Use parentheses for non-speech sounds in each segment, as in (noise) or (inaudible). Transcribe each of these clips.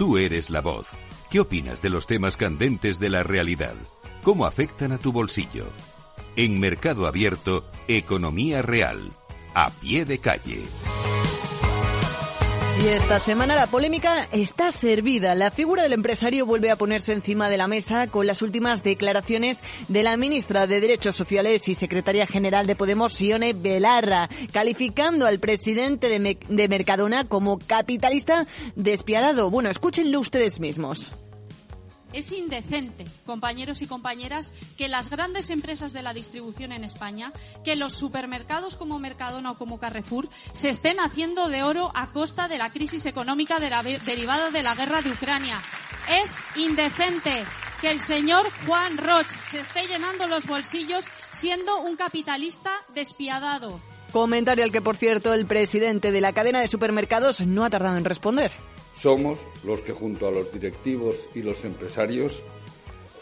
Tú eres la voz. ¿Qué opinas de los temas candentes de la realidad? ¿Cómo afectan a tu bolsillo? En Mercado Abierto, Economía Real. A pie de calle. Y esta semana la polémica está servida. La figura del empresario vuelve a ponerse encima de la mesa con las últimas declaraciones de la ministra de Derechos Sociales y secretaria general de Podemos, Sione Belarra, calificando al presidente de, Mercadona como capitalista despiadado. Bueno, escúchenlo ustedes mismos. Es indecente, compañeros y compañeras, que las grandes empresas de la distribución en España, que los supermercados como Mercadona o como Carrefour, se estén haciendo de oro a costa de la crisis económica derivada de la guerra de Ucrania. Es indecente que el señor Juan Roch se esté llenando los bolsillos siendo un capitalista despiadado. Comentario al que, por cierto, el presidente de la cadena de supermercados no ha tardado en responder. Somos los que junto a los directivos y los empresarios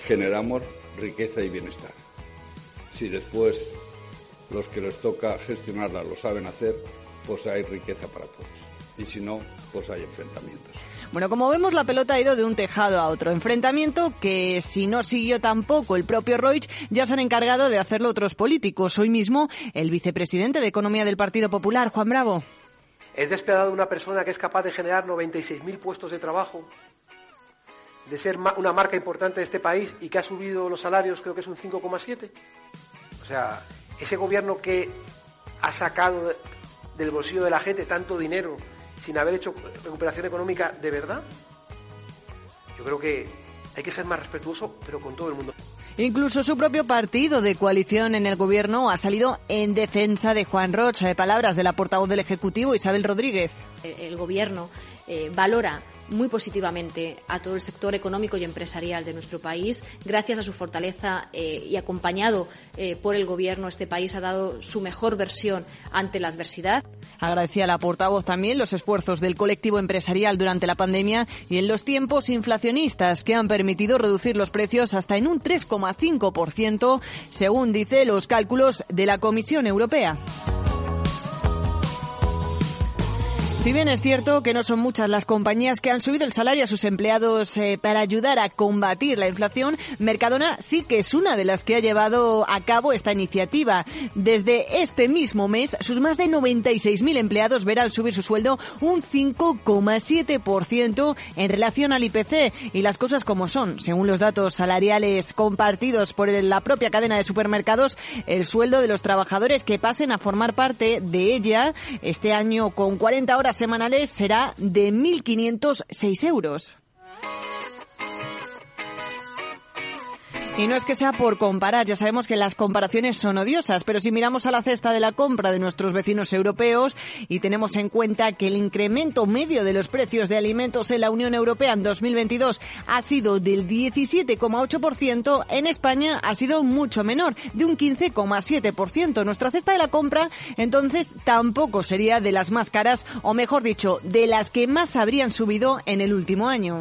generamos riqueza y bienestar. Si después los que les toca gestionarla lo saben hacer, pues hay riqueza para todos. Y si no, pues hay enfrentamientos. Bueno, como vemos, la pelota ha ido de un tejado a otro. Enfrentamiento que, si no siguió tampoco el propio Reutsch, ya se han encargado de hacerlo otros políticos. Hoy mismo, el vicepresidente de Economía del Partido Popular, Juan Bravo. Es despiadado una persona que es capaz de generar 96.000 puestos de trabajo, de ser una marca importante de este país y que ha subido los salarios, creo que es un 5,7. O sea, ese gobierno que ha sacado del bolsillo de la gente tanto dinero sin haber hecho recuperación económica de verdad, yo creo que hay que ser más respetuoso, pero con todo el mundo. Incluso su propio partido de coalición en el gobierno ha salido en defensa de Juan Rocha. De palabras de la portavoz del Ejecutivo, Isabel Rodríguez. El gobierno eh, valora muy positivamente a todo el sector económico y empresarial de nuestro país. Gracias a su fortaleza eh, y acompañado eh, por el Gobierno, este país ha dado su mejor versión ante la adversidad. Agradecía la portavoz también los esfuerzos del colectivo empresarial durante la pandemia y en los tiempos inflacionistas que han permitido reducir los precios hasta en un 3,5%, según dice los cálculos de la Comisión Europea. Si bien es cierto que no son muchas las compañías que han subido el salario a sus empleados eh, para ayudar a combatir la inflación, Mercadona sí que es una de las que ha llevado a cabo esta iniciativa. Desde este mismo mes, sus más de 96.000 empleados verán subir su sueldo un 5,7% en relación al IPC. Y las cosas como son, según los datos salariales compartidos por la propia cadena de supermercados, el sueldo de los trabajadores que pasen a formar parte de ella este año con 40 horas semanales será de 1.506 euros. Y no es que sea por comparar, ya sabemos que las comparaciones son odiosas, pero si miramos a la cesta de la compra de nuestros vecinos europeos y tenemos en cuenta que el incremento medio de los precios de alimentos en la Unión Europea en 2022 ha sido del 17,8%, en España ha sido mucho menor, de un 15,7%. Nuestra cesta de la compra entonces tampoco sería de las más caras, o mejor dicho, de las que más habrían subido en el último año.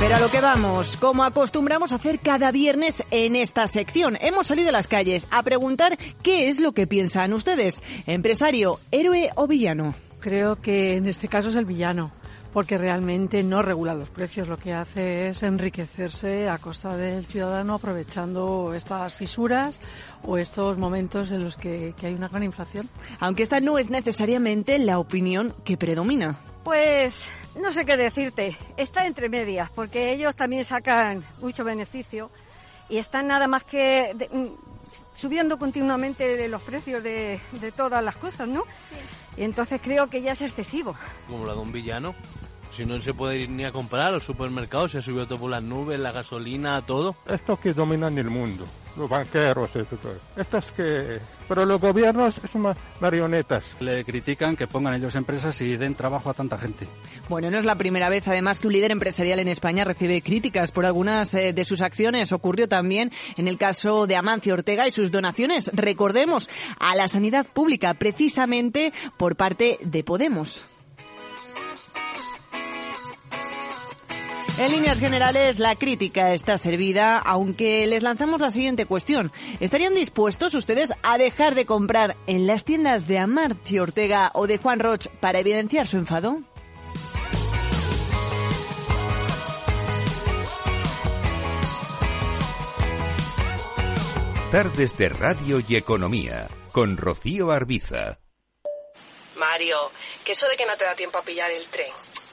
Pero a lo que vamos, como acostumbramos a hacer cada viernes en esta sección, hemos salido a las calles a preguntar qué es lo que piensan ustedes. Empresario, héroe o villano. Creo que en este caso es el villano porque realmente no regula los precios, lo que hace es enriquecerse a costa del ciudadano aprovechando estas fisuras o estos momentos en los que, que, hay una gran inflación. Aunque esta no es necesariamente la opinión que predomina. Pues no sé qué decirte, está entre medias, porque ellos también sacan mucho beneficio y están nada más que mm, subiendo continuamente los precios de, todas las cosas, ¿no? Y entonces creo que ya es excesivo. Como la de un villano. Si no se puede ir ni a comprar, los supermercados se ha subido todo por las nubes, la gasolina, todo. Estos que dominan el mundo, los banqueros, todo. Estos que... Pero los gobiernos son marionetas. Le critican que pongan ellos empresas y den trabajo a tanta gente. Bueno, no es la primera vez, además, que un líder empresarial en España recibe críticas por algunas eh, de sus acciones. Ocurrió también en el caso de Amancio Ortega y sus donaciones, recordemos, a la sanidad pública, precisamente por parte de Podemos. En líneas generales, la crítica está servida, aunque les lanzamos la siguiente cuestión. ¿Estarían dispuestos ustedes a dejar de comprar en las tiendas de Amarcio Ortega o de Juan Roch para evidenciar su enfado? Tardes de Radio y Economía con Rocío Arbiza. Mario, que eso de que no te da tiempo a pillar el tren.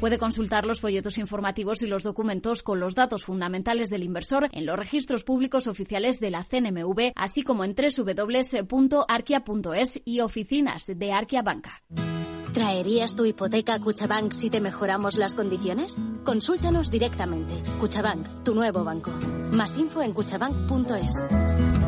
Puede consultar los folletos informativos y los documentos con los datos fundamentales del inversor en los registros públicos oficiales de la CNMV, así como en www.arquia.es y oficinas de Arquia Banca. ¿Traerías tu hipoteca a Cuchabank si te mejoramos las condiciones? Consúltanos directamente. Cuchabank, tu nuevo banco. Más info en cuchabank.es.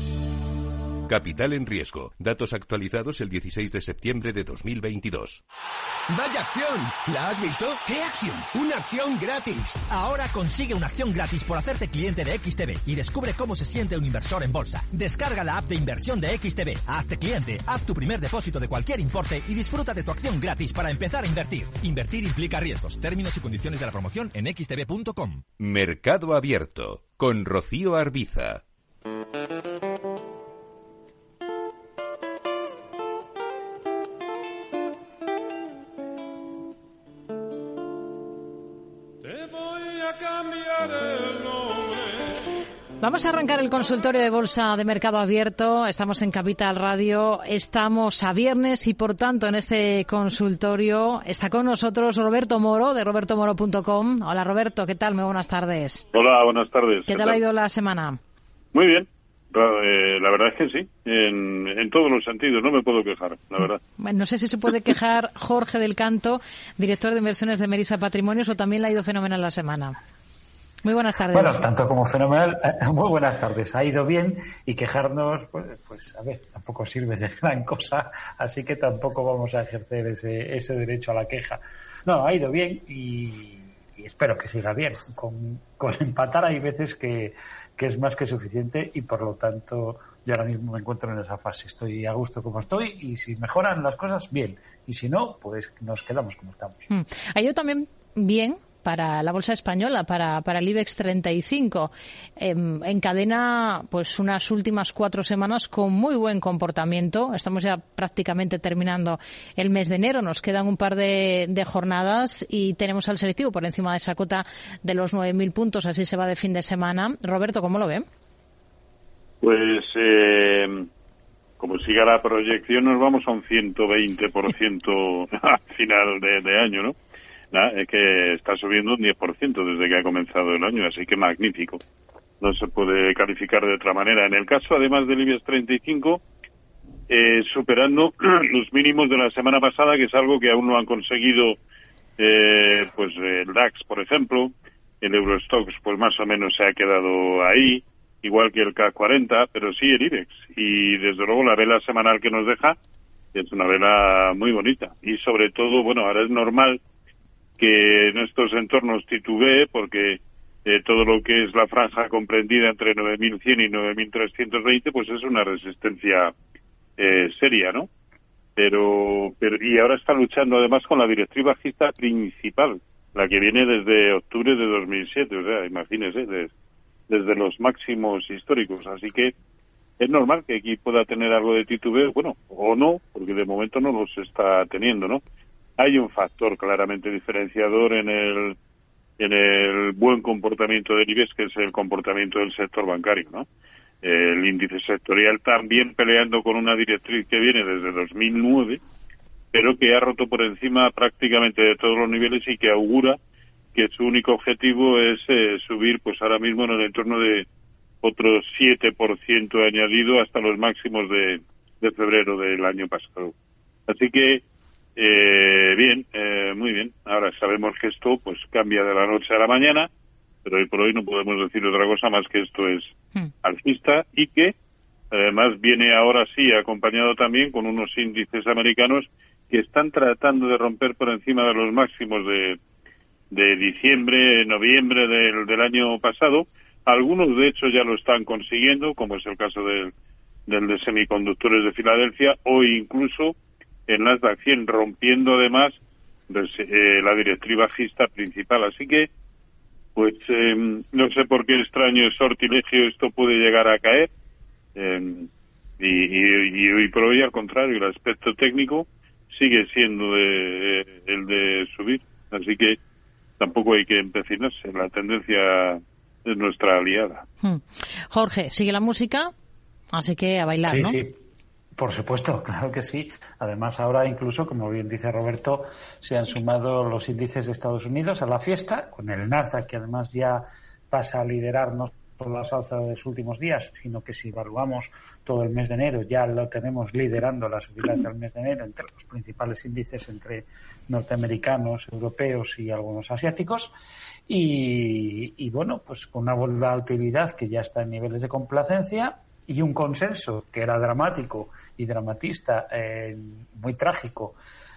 Capital en riesgo. Datos actualizados el 16 de septiembre de 2022. ¡Vaya acción! ¿La has visto? ¿Qué acción? Una acción gratis. Ahora consigue una acción gratis por hacerte cliente de XTB y descubre cómo se siente un inversor en bolsa. Descarga la app de inversión de XTB, hazte cliente, haz tu primer depósito de cualquier importe y disfruta de tu acción gratis para empezar a invertir. Invertir implica riesgos. Términos y condiciones de la promoción en xtb.com. Mercado Abierto con Rocío Arbiza. Vamos a arrancar el consultorio de bolsa de mercado abierto. Estamos en Capital Radio. Estamos a viernes y por tanto en este consultorio está con nosotros Roberto Moro de robertomoro.com. Hola Roberto, ¿qué tal? Muy buenas tardes. Hola, buenas tardes. ¿Qué, tal ha ido la semana? Muy bien. Eh, la verdad es que sí, en, en, todos los sentidos, no me puedo quejar, la verdad. Bueno, no sé si se puede quejar (laughs) Jorge del Canto, director de inversiones de Merisa Patrimonios, o también le ha ido fenomenal la semana. Muy buenas tardes. Bueno, tanto como fenomenal, (laughs) muy buenas tardes. Ha ido bien y quejarnos, pues, pues a ver, tampoco sirve de gran cosa, así que tampoco vamos a ejercer ese, ese derecho a la queja. No, ha ido bien y, y espero que siga bien. Con, con empatar hay veces que, que es más que suficiente y por lo tanto yo ahora mismo me encuentro en esa fase. Estoy a gusto como estoy y si mejoran las cosas, bien. Y si no, pues nos quedamos como estamos. Mm. Ha ido también bien para la bolsa española, para, para el IBEX 35. Eh, encadena pues unas últimas cuatro semanas con muy buen comportamiento. Estamos ya prácticamente terminando el mes de enero. Nos quedan un par de, jornadas y tenemos al selectivo por encima de esa cota de los 9.000 puntos. Así se va de fin de semana. Roberto, ¿cómo lo ve? Pues eh, como siga la proyección nos vamos a un 120% (laughs) al final de año, ¿no? Es que está subiendo un 10% desde que ha comenzado el año, así que magnífico. No se puede calificar de otra manera. En el caso, además del IBEX 35, eh, superando (clears throat) los mínimos de la semana pasada, que es algo que aún no han conseguido, eh, pues el DAX, por ejemplo, el Eurostox, pues más o menos se ha quedado ahí, igual que el K40, pero sí el IBEX. Y desde luego la vela semanal que nos deja es una vela muy bonita. Y sobre todo, bueno, ahora es normal que en estos entornos titubee porque eh, todo lo que es la franja comprendida entre 9.100 y 9.320 pues es una resistencia eh, seria, ¿no? Pero, pero y ahora está luchando además con la directriz bajista principal, la que viene desde octubre de 2007, o sea, imagínese, desde los máximos históricos, así que es normal que aquí pueda tener algo de titubeo, bueno, o no, porque de momento no los está teniendo, ¿no? Hay un factor claramente diferenciador en el en el buen comportamiento del IBEX, que es el comportamiento del sector bancario, ¿no? El índice sectorial también peleando con una directriz que viene desde 2009, pero que ha roto por encima prácticamente de todos los niveles y que augura que su único objetivo es eh, subir, pues ahora mismo en el entorno de otro 7% añadido hasta los máximos de, de febrero del año pasado. Así que, eh, bien, eh, muy bien. Ahora sabemos que esto pues cambia de la noche a la mañana, pero hoy por hoy no podemos decir otra cosa más que esto es Hmm. alcista y que además viene ahora sí acompañado también con unos índices americanos que están tratando de romper por encima de los máximos de, de diciembre, noviembre del, del año pasado. Algunos, de hecho, ya lo están consiguiendo, como es el caso del, del de semiconductores de Filadelfia, o incluso en Nasdaq 100, rompiendo además pues, eh, la directriz bajista principal. Así que, pues, eh, no sé por qué extraño sortilegio esto puede llegar a caer. eh, y, y, y hoy por hoy, al contrario, el aspecto técnico sigue siendo de, el de subir. Así que tampoco hay que empecinarse. La tendencia es nuestra aliada. Hmm. Jorge, sigue la música, así que a bailar, Sí, ¿no? sí. Por supuesto, (laughs) claro que sí. Además, ahora incluso, como bien dice Roberto, se han sumado los índices de Estados Unidos a la fiesta, con el Nasdaq, que además ya pasa a liderar no solo las alzas de los últimos días, sino que si evaluamos todo el mes de enero, ya lo tenemos liderando las subidas del mes de enero entre los principales índices entre norteamericanos, europeos y algunos asiáticos. Y, y bueno, pues con una volatilidad que ya está en niveles de complacencia y un consenso que era dramático y dramatista, eh, muy trágico,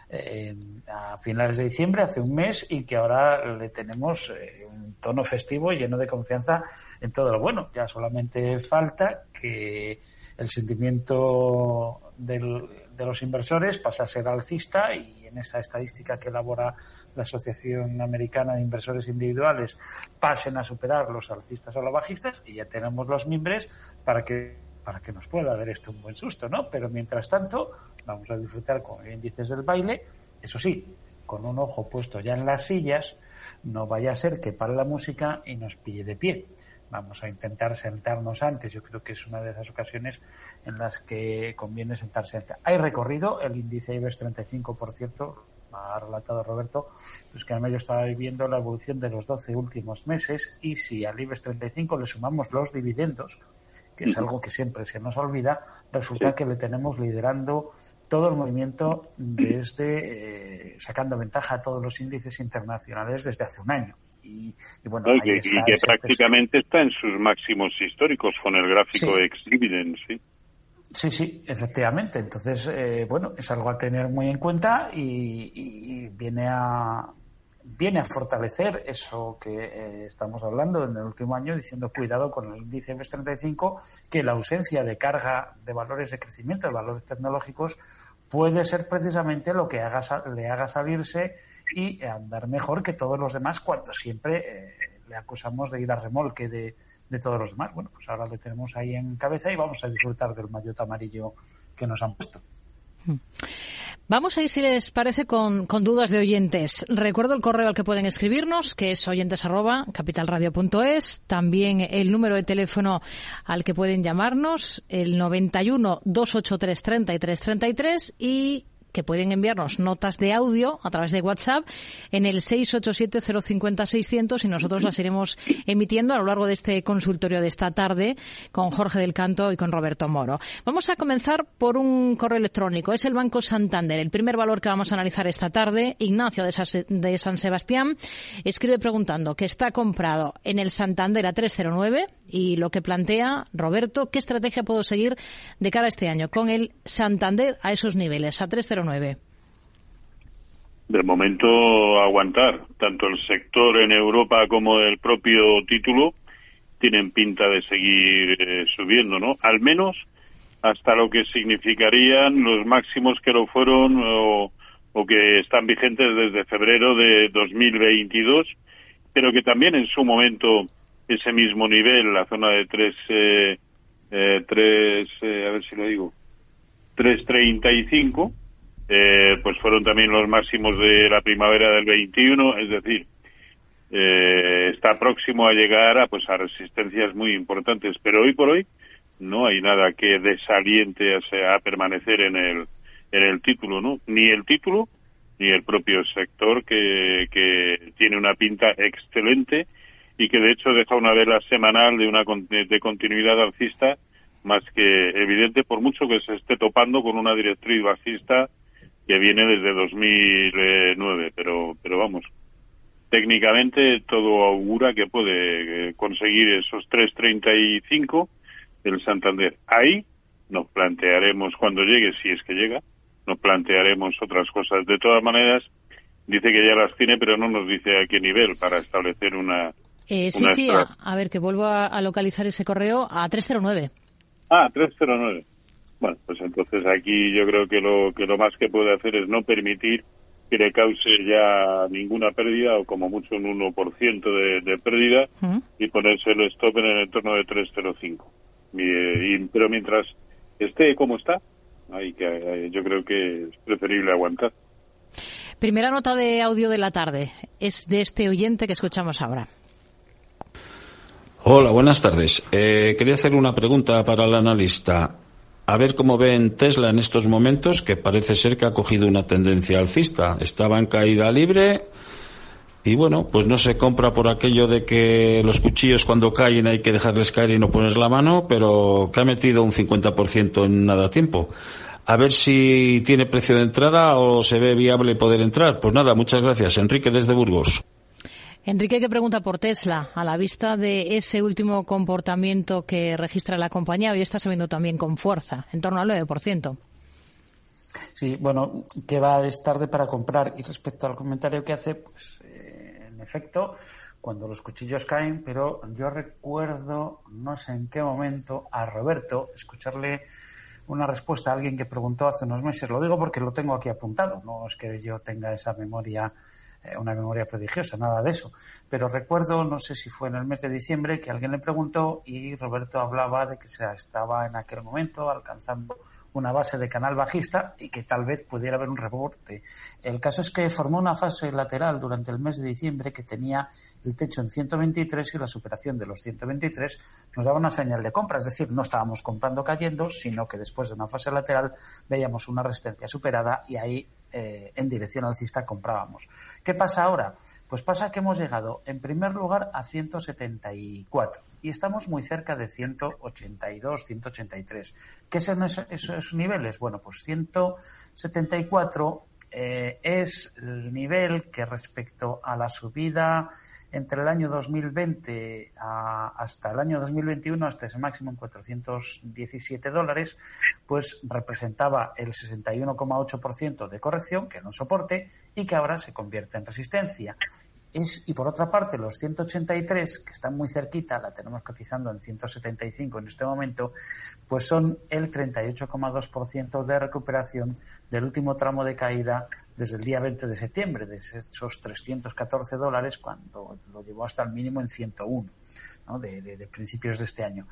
eh, a finales de diciembre, hace un mes, y que ahora le tenemos eh, un tono festivo lleno de confianza en todo lo bueno. Ya solamente falta que el sentimiento del- de los inversores pase a ser alcista y en esa estadística que elabora la Asociación Americana de Inversores Individuales pasen a superar los alcistas o los bajistas y ya tenemos los mimbres para que para que nos pueda dar esto un buen susto, ¿no? Pero mientras tanto, vamos a disfrutar con índices del baile, eso sí, con un ojo puesto ya en las sillas, no vaya a ser que pare la música y nos pille de pie. Vamos a intentar sentarnos antes, yo creo que es una de esas ocasiones en las que conviene sentarse antes. Hay recorrido, el índice IBEX 35, por cierto, ha relatado Roberto, pues que además yo estaba viendo la evolución de los 12 últimos meses y si al IBEX 35 le sumamos los dividendos, que es algo que siempre se nos olvida, resulta que le tenemos liderando todo el movimiento desde eh, sacando ventaja a todos los índices internacionales desde hace un año. Y, y bueno, ¿no? Ahí que, está y que ese prácticamente está en sus máximos históricos con el gráfico Sí. ex dividend, sí. Sí, sí, efectivamente. Entonces, eh, bueno, es algo a tener muy en cuenta y, y- y viene a viene a fortalecer eso que eh, estamos hablando en el último año, diciendo cuidado con el índice IBEX 35, que la ausencia de carga de valores de crecimiento, de valores tecnológicos, puede ser precisamente lo que haga, le haga salirse y andar mejor que todos los demás cuando siempre eh, le acusamos de ir a remolque de, de todos los demás. Bueno, pues ahora le tenemos ahí en cabeza y vamos a disfrutar del maillot amarillo que nos han puesto. Vamos a ir, si les parece, con, con dudas de oyentes. Recuerdo el correo al que pueden escribirnos, que es oyentes arroba capitalradio.es. También el número de teléfono al que pueden llamarnos, el 91 283 33 33 y que pueden enviarnos notas de audio a través de WhatsApp en el 687-050-600 y nosotros las iremos emitiendo a lo largo de este consultorio de esta tarde con Jorge del Canto y con Roberto Moro. Vamos a comenzar por un correo electrónico. Es el Banco Santander. El primer valor que vamos a analizar esta tarde, Ignacio de Sa- de San Sebastián, escribe preguntando que está comprado en el Santander a 309 y lo que plantea Roberto, ¿qué estrategia puedo seguir de cara a este año con el Santander a esos niveles, a 309? De momento aguantar. Tanto el sector en Europa como el propio título tienen pinta de seguir eh, subiendo, ¿no? Al menos hasta lo que significarían los máximos que lo fueron o, o que están vigentes desde febrero de 2022, pero que también en su momento ese mismo nivel, la zona de 3, eh, eh, eh, a ver si lo digo, 335, eh, pues fueron también los máximos de la primavera del 21, es decir, eh, está próximo a llegar a pues a resistencias muy importantes, pero hoy por hoy no hay nada que desaliente a, a permanecer en el en el título, ¿no? Ni el título y el propio sector que, que tiene una pinta excelente y que de hecho deja una vela semanal de una de continuidad alcista más que evidente por mucho que se esté topando con una directriz bajista que viene desde 2009 pero pero vamos técnicamente todo augura que puede eh, conseguir esos 3.35 el Santander ahí nos plantearemos cuando llegue si es que llega nos plantearemos otras cosas de todas maneras dice que ya las tiene pero no nos dice a qué nivel para establecer una eh, sí, sí, a, ver, que vuelvo a, localizar ese correo a 309. Ah, 309. Bueno, pues entonces aquí yo creo que lo, que lo más que puede hacer es no permitir que le cause ya ninguna pérdida o como mucho un 1% de, de pérdida y ponerse el stop en el entorno de 305. Y, pero mientras esté como está, hay que, yo creo que es preferible aguantar. Primera nota de audio de la tarde es de este oyente que escuchamos ahora. Hola, buenas tardes. Eh, quería hacer una pregunta para el analista. A ver cómo ven Tesla en estos momentos, que parece ser que ha cogido una tendencia alcista. Estaba en caída libre y bueno, pues no se compra por aquello de que los cuchillos cuando caen hay que dejarles caer y no poner la mano, pero que ha metido un 50% en nada tiempo. A ver si tiene precio de entrada o se ve viable poder entrar. Pues nada, muchas gracias. Enrique desde Burgos. Enrique, que pregunta por Tesla, a la vista de ese último comportamiento que registra la compañía, hoy está subiendo también con fuerza, en torno al 9%. Sí, bueno, que va es tarde para comprar. Y respecto al comentario que hace, pues eh, en efecto, cuando los cuchillos caen, pero yo recuerdo, no sé en qué momento, a Roberto escucharle una respuesta a alguien que preguntó hace unos meses. Lo digo porque lo tengo aquí apuntado, no es que yo tenga esa memoria una memoria prodigiosa, nada de eso. Pero recuerdo, no sé si fue en el mes de diciembre, que alguien le preguntó y Roberto hablaba de que se estaba en aquel momento alcanzando una base de canal bajista y que tal vez pudiera haber un rebote. El caso es que formó una fase lateral durante el mes de diciembre que tenía el techo en 123 y la superación de los 123 nos daba una señal de compra, es decir, no estábamos comprando cayendo, sino que después de una fase lateral veíamos una resistencia superada y ahí eh, en dirección alcista comprábamos. ¿Qué pasa ahora? Pues pasa que hemos llegado en primer lugar a 174 y estamos muy cerca de 182, 183. ¿Qué son esos, niveles? Bueno, pues 174 eh, es el nivel que respecto a la subida entre el año 2020 hasta el año 2021, hasta ese máximo en 417 dólares, pues representaba el 61,8% de corrección, que no soporte, y que ahora se convierte en resistencia. Es, y por otra parte, los 183, que están muy cerquita, la tenemos cotizando en 175 en este momento, pues son el 38,2% de recuperación del último tramo de caída desde el día 20 de septiembre, de esos 314 dólares, cuando lo llevó hasta el mínimo en 101, ¿no? de, principios de este año.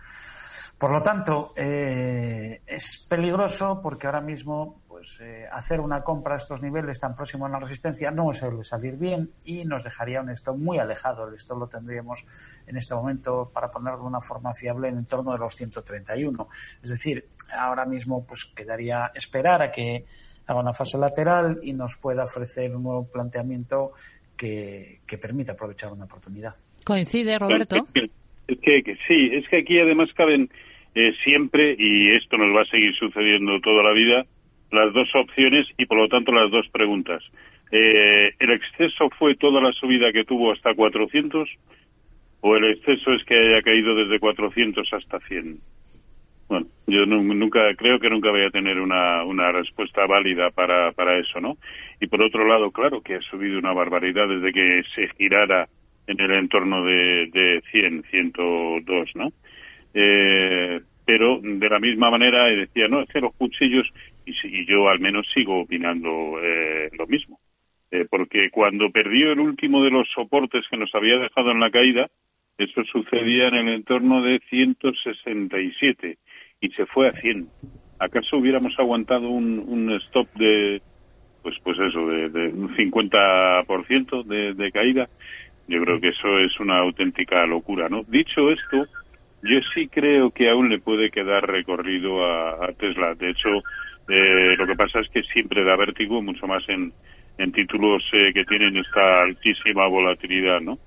Por lo tanto, eh, es peligroso porque ahora mismo pues, eh, hacer una compra a estos niveles tan próximos a la resistencia no suele salir bien y nos dejaría un stock muy alejado. El stock lo tendríamos en este momento, para ponerlo de una forma fiable, en torno de los 131. Es decir, ahora mismo pues quedaría esperar a que haga una fase lateral y nos pueda ofrecer un nuevo planteamiento que, permita aprovechar una oportunidad. ¿Coincide, Roberto? Es que, sí, es que aquí además caben eh, siempre, y esto nos va a seguir sucediendo toda la vida, las dos opciones y por lo tanto las dos preguntas. Eh, ¿El exceso fue toda la subida que tuvo hasta 400 o el exceso es que haya caído desde 400 hasta 100? Bueno, yo nunca creo que nunca voy a tener una, una respuesta válida para, para eso, ¿no? Y por otro lado, claro que ha subido una barbaridad desde que se girara en el entorno de, de 100, 102, ¿no? Eh, pero de la misma manera decía, no, es que los cuchillos, y, y yo al menos sigo opinando eh, lo mismo, eh, porque cuando perdió el último de los soportes que nos había dejado en la caída, eso sucedía en el entorno de 167 y se fue a 100. ¿Acaso hubiéramos aguantado un, un stop de, pues, pues eso, de, de un 50% de, de caída? Yo creo que eso es una auténtica locura, ¿no? Dicho esto, yo sí creo que aún le puede quedar recorrido a, Tesla. De hecho, Eh, lo que pasa es que siempre da vértigo, mucho más en, en títulos eh, que tienen esta altísima volatilidad, ¿no?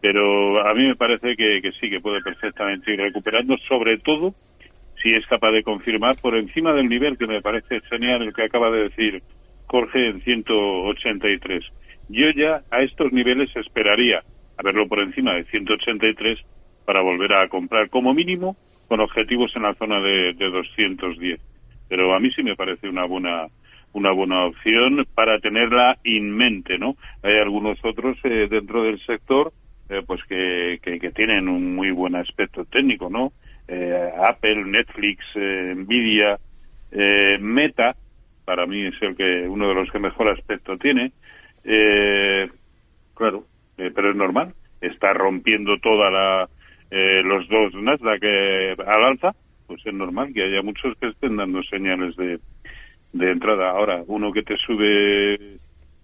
Pero a mí me parece que, que sí, que puede perfectamente ir recuperando, sobre todo si es capaz de confirmar por encima del nivel que me parece genial el que acaba de decir Jorge en 183. Yo ya a estos niveles esperaría a verlo por encima de 183 para volver a comprar como mínimo con objetivos en la zona de, de 210. Pero a mí sí me parece una buena una buena opción para tenerla en mente, ¿no? Hay algunos otros eh, dentro del sector eh, pues que, que, tienen un muy buen aspecto técnico, ¿no? Eh, Apple, Netflix, Nvidia, Meta, para mí es el que uno de los que mejor aspecto tiene. claro, pero es normal. Está rompiendo toda la los dos Nasdaq al alza, pues es normal que haya muchos que estén dando señales de de entrada. Ahora, uno que te sube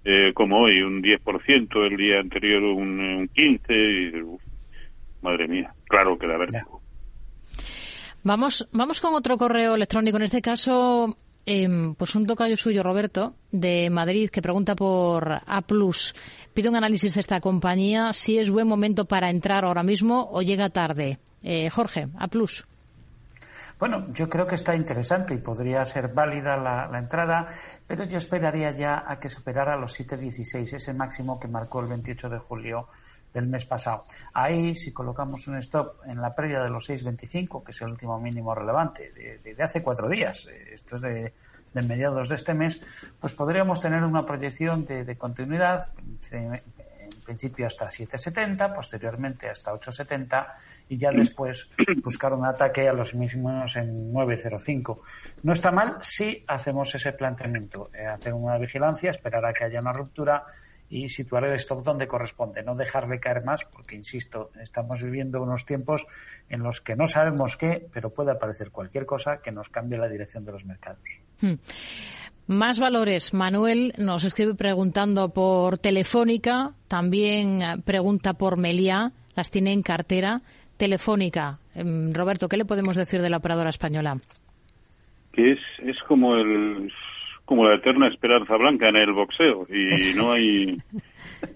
eh, como hoy un 10%, el día anterior un, un 15%, y, madre mía, claro que da verdad. Vamos, vamos con otro correo electrónico, en este caso, eh, pues un tocayo suyo, Roberto, de Madrid, que pregunta por A+. Pide un análisis de esta compañía, si es buen momento para entrar ahora mismo o llega tarde. Eh, Jorge, A+. Bueno, yo creo que está interesante y podría ser válida la, entrada, pero yo esperaría ya a que superara los 7.16, ese máximo que marcó el 28 de julio del mes pasado. Ahí, si colocamos un stop en la pérdida de los 6.25, que es el último mínimo relevante de, hace cuatro días, eh, esto es de, mediados de este mes, pues podríamos tener una proyección de, continuidad, en principio hasta 7.70, posteriormente hasta 8.70 y ya después buscar un ataque a los mismos en 9.05. No está mal si hacemos ese planteamiento, eh, hacer una vigilancia, esperar a que haya una ruptura y situar el stop donde corresponde, no dejarle caer más, porque insisto, estamos viviendo unos tiempos en los que no sabemos qué, pero puede aparecer cualquier cosa que nos cambie la dirección de los mercados. Hmm. Más valores. Manuel nos escribe preguntando por Telefónica, también pregunta por Meliá, las tiene en cartera. Telefónica. Em, Roberto, ¿qué le podemos decir de la operadora española? Que es, es como el como la eterna esperanza blanca en el boxeo y no hay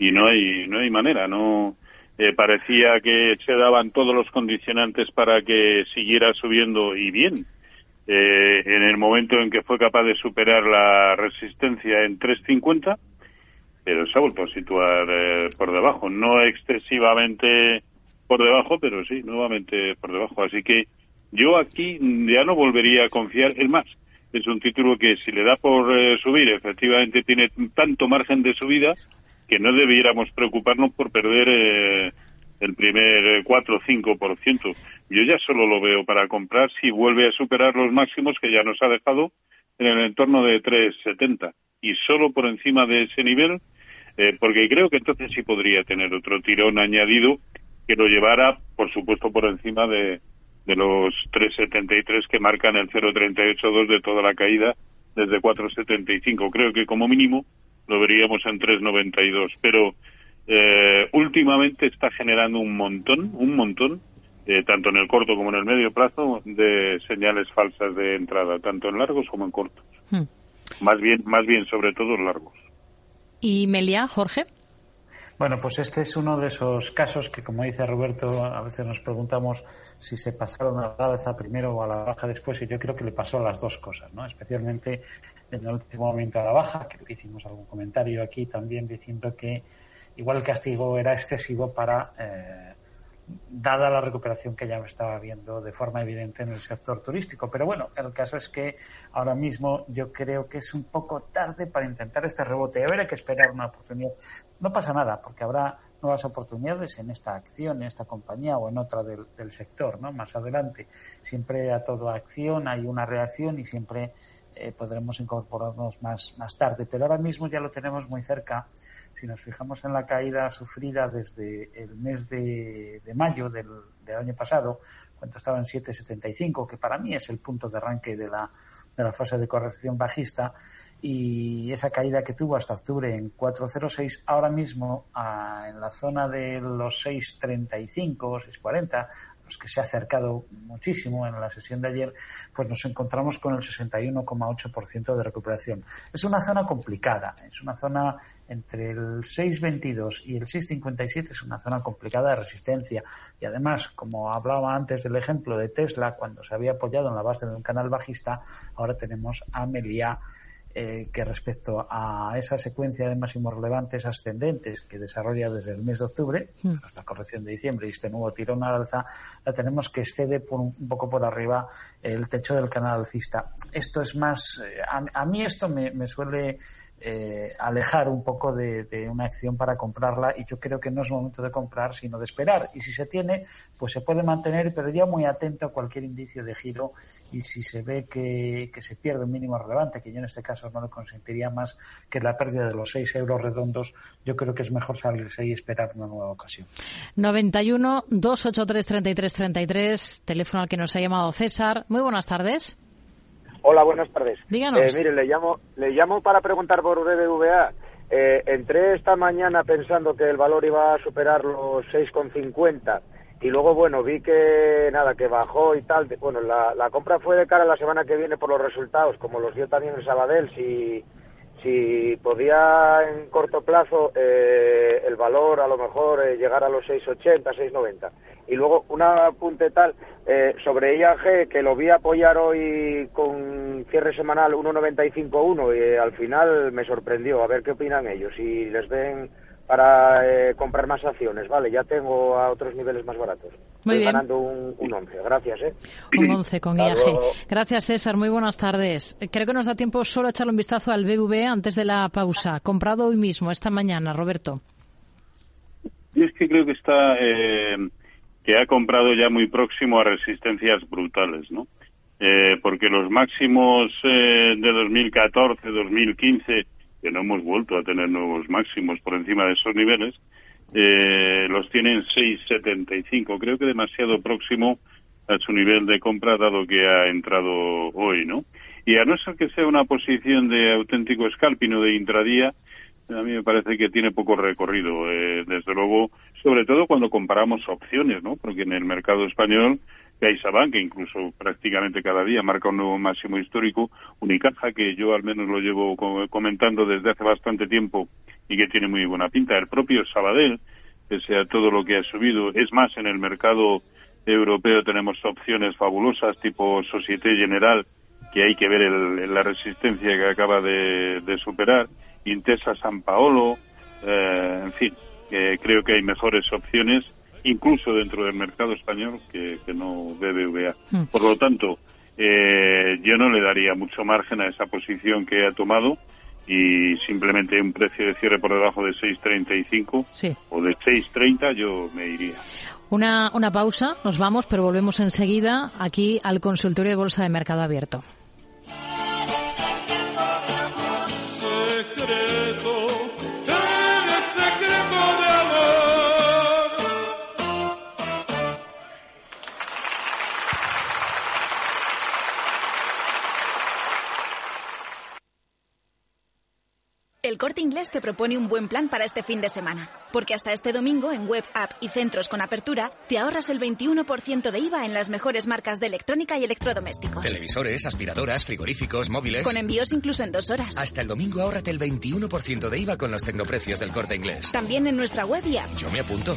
y no hay no hay manera no eh, parecía que se daban todos los condicionantes para que siguiera subiendo y bien eh, en el momento en que fue capaz de superar la resistencia en 350 pero se ha vuelto a situar eh, por debajo no excesivamente por debajo, pero sí, nuevamente por debajo. Así que yo aquí ya no volvería a confiar. Es más, es un título que si le da por eh, subir, efectivamente tiene tanto margen de subida que no debiéramos preocuparnos por perder eh, el primer 4 o 5%. Yo ya solo lo veo para comprar si vuelve a superar los máximos que ya nos ha dejado en el entorno de 3,70. Y solo por encima de ese nivel, eh, porque creo que entonces sí podría tener otro tirón añadido que lo llevara, por supuesto, por encima de, de los 3,73 que marcan el 0,382 de toda la caída desde 4,75. Creo que como mínimo lo veríamos en 3,92. Pero eh, últimamente está generando un montón, un montón, eh, tanto en el corto como en el medio plazo, de señales falsas de entrada, tanto en largos como en cortos. Hmm. Más bien, más bien sobre todo en largos. ¿Y Melia, Jorge? Bueno, pues este es uno de esos casos que, como dice Roberto, a veces nos preguntamos si se pasaron a la alza primero o a la baja después, y yo creo que le pasó las dos cosas, ¿no? Especialmente en el último momento a la baja, que hicimos algún comentario aquí también diciendo que igual el castigo era excesivo para eh, dada la recuperación que ya estaba viendo de forma evidente en el sector turístico. Pero bueno, el caso es que ahora mismo yo creo que es un poco tarde para intentar este rebote. Habrá que esperar una oportunidad. No pasa nada, porque habrá nuevas oportunidades en esta acción, en esta compañía o en otra del, sector, ¿no? Más adelante. Siempre a toda acción hay una reacción y siempre eh, podremos incorporarnos más, más tarde. Pero ahora mismo ya lo tenemos muy cerca si nos fijamos en la caída sufrida desde el mes de, mayo del, año pasado, cuando estaba en 7,75, que para mí es el punto de arranque de la, de la fase de corrección bajista, y esa caída que tuvo hasta octubre en 4,06, ahora mismo en la zona de los 6,35, 6,40, pues que se ha acercado muchísimo en la sesión de ayer, pues nos encontramos con el 61,8% de recuperación. Es una zona complicada, es una zona entre el 6,22 y el 6,57 es una zona complicada de resistencia. Y además, como hablaba antes del ejemplo de Tesla, cuando se había apoyado en la base de un canal bajista, ahora tenemos a Melia eh, que respecto a esa secuencia de máximos relevantes ascendentes que desarrolla desde el mes de octubre, mm. la corrección de diciembre y este nuevo tirón al alza, la tenemos que excede por un, poco por arriba el techo del canal alcista. Esto es más, eh, a, mí esto me suele eh, alejar un poco de, una acción para comprarla y yo creo que no es momento de comprar sino de esperar. Y si se tiene pues se puede mantener pero ya muy atento a cualquier indicio de giro y si se ve que, se pierde un mínimo relevante que yo en este caso no le consentiría más que la pérdida de los 6 euros redondos yo creo que es mejor salirse y esperar una nueva ocasión. 91 283 33 33 teléfono al que nos ha llamado César. Muy buenas tardes Hola, buenas tardes. Díganos. Eh, mire, le llamo, le llamo para preguntar por BBVA. Eh, entré esta mañana pensando que el valor iba a superar los 6,50 y luego, bueno, vi que nada, que bajó y tal. Bueno, la, la compra fue de cara a la semana que viene por los resultados, como los dio también el Sabadell. Si, si podía en corto plazo eh, el valor a lo mejor eh, llegar a los 6,80, 6,90. Y luego un apunte tal eh, sobre IAG que lo vi apoyar hoy con cierre semanal 1,95,1 y al final me sorprendió. A ver qué opinan ellos, si les ven para eh, comprar más acciones, ¿vale? Ya tengo a otros niveles más baratos. Muy bien. ganando un, un 11, gracias, ¿eh? Un 11 con IAG. Gracias, César, muy buenas tardes. Creo que nos da tiempo solo echarle un vistazo al BBV antes de la pausa. Comprado hoy mismo, esta mañana, Roberto. Y es que creo que está, eh, que ha comprado ya muy próximo a resistencias brutales, ¿no? Eh, porque los máximos eh, de 2014, 2015 que no hemos vuelto a tener nuevos máximos por encima de esos niveles, eh, los tienen 6,75. Creo que demasiado próximo a su nivel de compra, dado que ha entrado hoy, ¿no? Y a no ser que sea una posición de auténtico scalping o de intradía, a mí me parece que tiene poco recorrido, eh, desde luego, sobre todo cuando comparamos opciones, ¿no? Porque en el mercado español CaixaBank, que incluso prácticamente cada día marca un nuevo máximo histórico, Unicaja, que yo al menos lo llevo comentando desde hace bastante tiempo y que tiene muy buena pinta, el propio Sabadell, pese a todo lo que ha subido, es más, en el mercado europeo tenemos opciones fabulosas tipo Societe General, que hay que ver la resistencia que acaba de, superar, Intesa San Paolo, eh, en fin, creo que hay mejores opciones incluso dentro del mercado español, que, no BBVA. Hmm. Por lo tanto, eh, yo no le daría mucho margen a esa posición que ha tomado y simplemente un precio de cierre por debajo de 6.35 o de 6.30 yo me iría. Una, una pausa, nos vamos, pero volvemos enseguida aquí al consultorio de Bolsa de Mercado Abierto. Te propone un buen plan para este fin de semana, porque hasta este domingo en web, app y centros con apertura te ahorras el 21% de IVA en las mejores marcas de electrónica y electrodomésticos. Televisores, aspiradoras, frigoríficos, móviles. Con envíos incluso en dos horas. Hasta el domingo ahórrate el 21% de IVA con los tecnoprecios del Corte Inglés. También en nuestra web y app. Yo me apunto.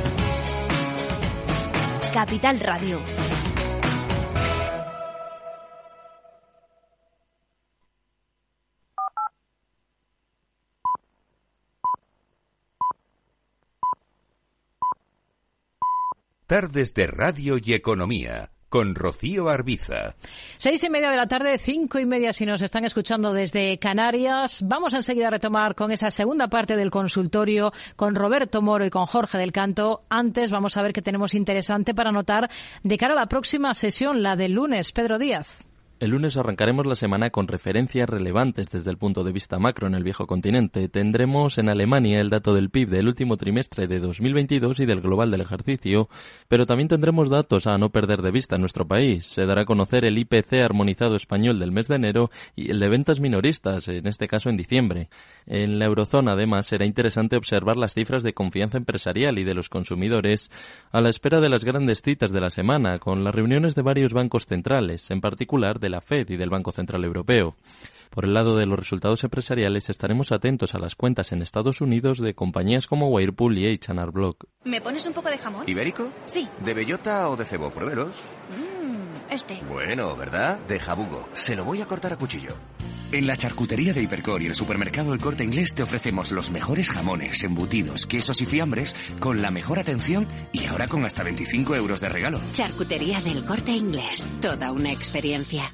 Capital Radio. Tardes de Radio y Economía con Rocío Arbiza. Seis y media de la tarde, cinco y media si nos están escuchando desde Canarias. Vamos enseguida a retomar con esa segunda parte del consultorio con Roberto Moro y con Jorge del Canto. Antes vamos a ver qué tenemos interesante para notar de cara a la próxima sesión, la del lunes. Pedro Díaz. El lunes arrancaremos la semana con referencias relevantes desde el punto de vista macro en el viejo continente. Tendremos en Alemania el dato del PIB del último trimestre de 2022 y del global del ejercicio, pero también tendremos datos a no perder de vista en nuestro país. Se dará a conocer el IPC armonizado español del mes de enero y el de ventas minoristas, en este caso en diciembre. En la eurozona, además, será interesante observar las cifras de confianza empresarial y de los consumidores a la espera de las grandes citas de la semana, con las reuniones de varios bancos centrales, en particular de la Fed y del Banco Central Europeo. Por el lado de los resultados empresariales, estaremos atentos a las cuentas en Estados Unidos de compañías como Whirlpool y H&R Block. ¿Me pones un poco de jamón? ¿Ibérico? Sí. ¿De bellota o de cebo? Pruébelos. Mmm, este. Bueno, ¿verdad? De jabugo. Se lo voy a cortar a cuchillo. En la charcutería de Hipercor y el supermercado El Corte Inglés te ofrecemos los mejores jamones, embutidos, quesos y fiambres con la mejor atención y ahora con hasta 25 euros de regalo. Charcutería del Corte Inglés. Toda una experiencia.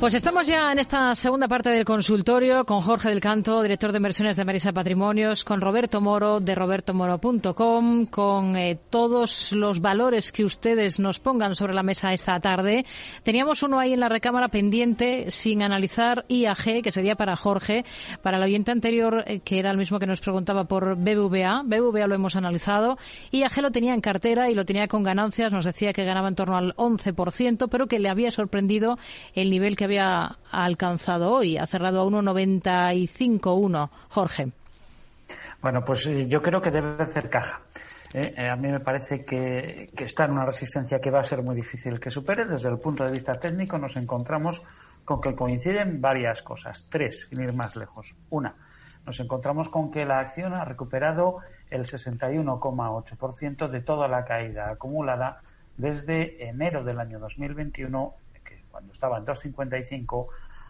Pues estamos ya en esta segunda parte del consultorio con Jorge del Canto, director de inversiones de Marisa Patrimonios, con Roberto Moro de robertomoro.com, con eh, todos los valores que ustedes nos pongan sobre la mesa esta tarde. Teníamos uno ahí en la recámara pendiente sin analizar IAG, que sería para Jorge, para el oyente anterior, eh, que era el mismo que nos preguntaba por BBVA. BBVA lo hemos analizado. IAG lo tenía en cartera y lo tenía con ganancias. Nos decía que ganaba en torno al 11%, pero que le había sorprendido el nivel que había alcanzado hoy. Ha cerrado a 1,95,1. Jorge. Bueno, pues eh, yo creo que debe hacer caja. Eh, eh, a mí me parece que, que está en una resistencia que va a ser muy difícil que supere. Desde el punto de vista técnico nos encontramos con que coinciden varias cosas. Tres, sin ir más lejos. Una, nos encontramos con que la acción ha recuperado el 61,8% de toda la caída acumulada desde enero del año 2021, que cuando estaba en 2,55,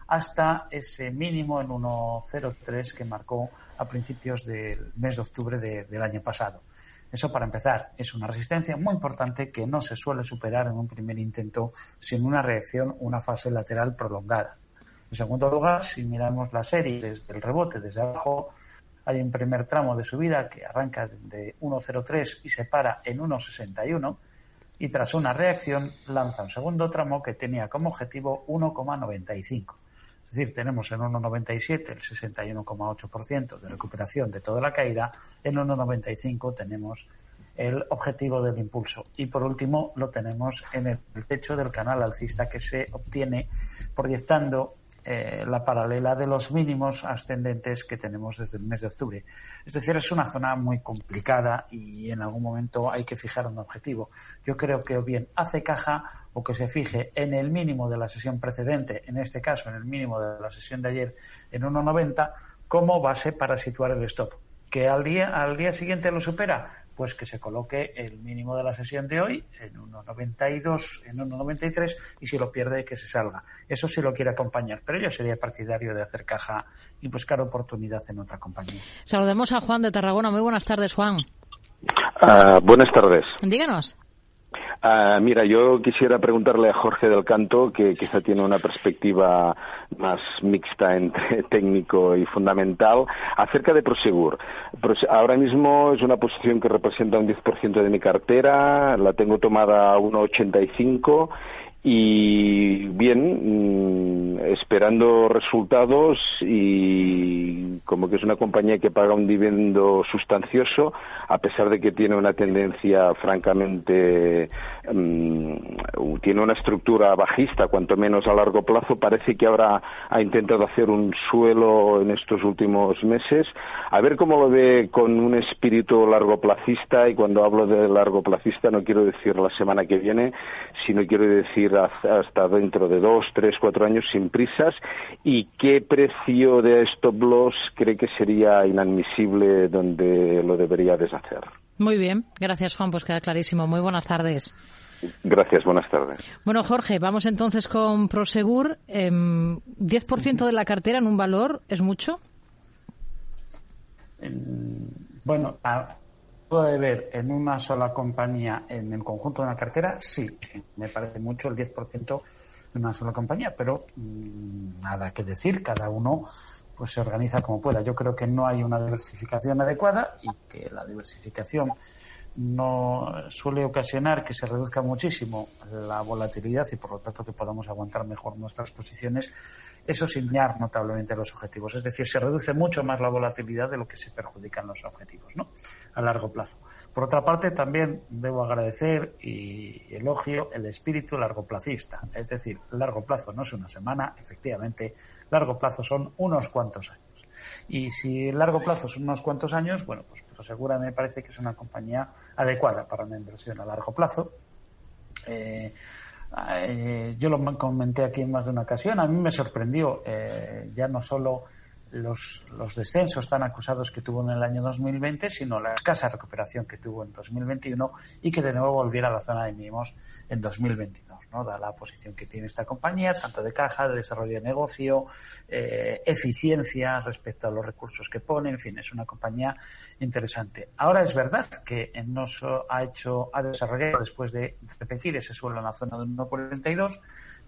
hasta ese mínimo en 1,03 que marcó a principios del mes de octubre de- del año pasado. Eso para empezar es una resistencia muy importante que no se suele superar en un primer intento sin una reacción, una fase lateral prolongada. En segundo lugar, si miramos la serie desde el rebote desde abajo, hay un primer tramo de subida que arranca de 1.03 y se para en 1.61 y tras una reacción lanza un segundo tramo que tenía como objetivo 1,95. Es decir, tenemos en 1,97 el 61,8% de recuperación de toda la caída, en 1,95 tenemos el objetivo del impulso. Y por último, lo tenemos en el techo del canal alcista que se obtiene proyectando eh, la paralela de los mínimos ascendentes que tenemos desde el mes de octubre. Es decir, es una zona muy complicada y en algún momento hay que fijar un objetivo. Yo creo que o bien hace caja o que se fije en el mínimo de la sesión precedente, en este caso en el mínimo de la sesión de ayer en 1,90, como base para situar el stop. Que al día, al día siguiente lo supera, pues que se coloque el mínimo de la sesión de hoy en 1,92, en 1,93 y si lo pierde que se salga. Eso sí lo quiere acompañar, pero yo sería partidario de hacer caja y buscar oportunidad en otra compañía. Saludemos a Juan de Tarragona. Muy buenas tardes, Juan. Ah, buenas tardes. Díganos. Ah, mira, yo quisiera preguntarle a Jorge del Canto, que quizá tiene una perspectiva más mixta entre (laughs) técnico y fundamental, acerca de Prosegur. Prose- Ahora mismo es una posición que representa un 10% de mi cartera, la tengo tomada a 1,85 y bien, mm, esperando resultados y como que es una compañía que paga un dividendo sustancioso, a pesar de que tiene una tendencia francamente, mm, tiene una estructura bajista, cuanto menos a largo plazo, parece que ahora ha intentado hacer un suelo en estos últimos meses. A ver cómo lo ve con un espíritu largoplacista y cuando hablo de largoplacista no quiero decir la semana que viene, sino quiero decir hasta dentro de dos, tres, cuatro años sin prisas y qué precio de stop loss cree que sería inadmisible donde lo debería deshacer. Muy bien, gracias Juan, pues queda clarísimo. Muy buenas tardes. Gracias, buenas tardes. Bueno, Jorge, vamos entonces con Prosegur. Eh, ¿10% de la cartera en un valor es mucho? Bueno, a de ver en una sola compañía, en el conjunto de una cartera, sí, me parece mucho el 10% de una sola compañía, pero mmm, nada que decir, cada uno pues se organiza como pueda. Yo creo que no hay una diversificación adecuada y que la diversificación no suele ocasionar que se reduzca muchísimo la volatilidad y por lo tanto que podamos aguantar mejor nuestras posiciones, eso sin notablemente los objetivos. Es decir, se reduce mucho más la volatilidad de lo que se perjudican los objetivos, ¿no? A largo plazo. Por otra parte, también debo agradecer y elogio el espíritu largoplacista. Es decir, largo plazo no es una semana, efectivamente, largo plazo son unos cuantos años. Y si largo plazo son unos cuantos años, bueno, pues Prosegura me parece que es una compañía adecuada para una inversión a largo plazo. Eh, eh, yo lo comenté aquí en más de una ocasión. A mí me sorprendió eh, ya no solo los, los descensos tan acusados que tuvo en el año 2020, sino la escasa recuperación que tuvo en 2021 y que de nuevo volviera a la zona de mínimos en 2022, ¿no? Da la posición que tiene esta compañía, tanto de caja, de desarrollo de negocio, eh, eficiencia respecto a los recursos que pone, en fin, es una compañía interesante. Ahora es verdad que nos ha hecho, ha desarrollado después de repetir ese suelo en la zona de 1.42,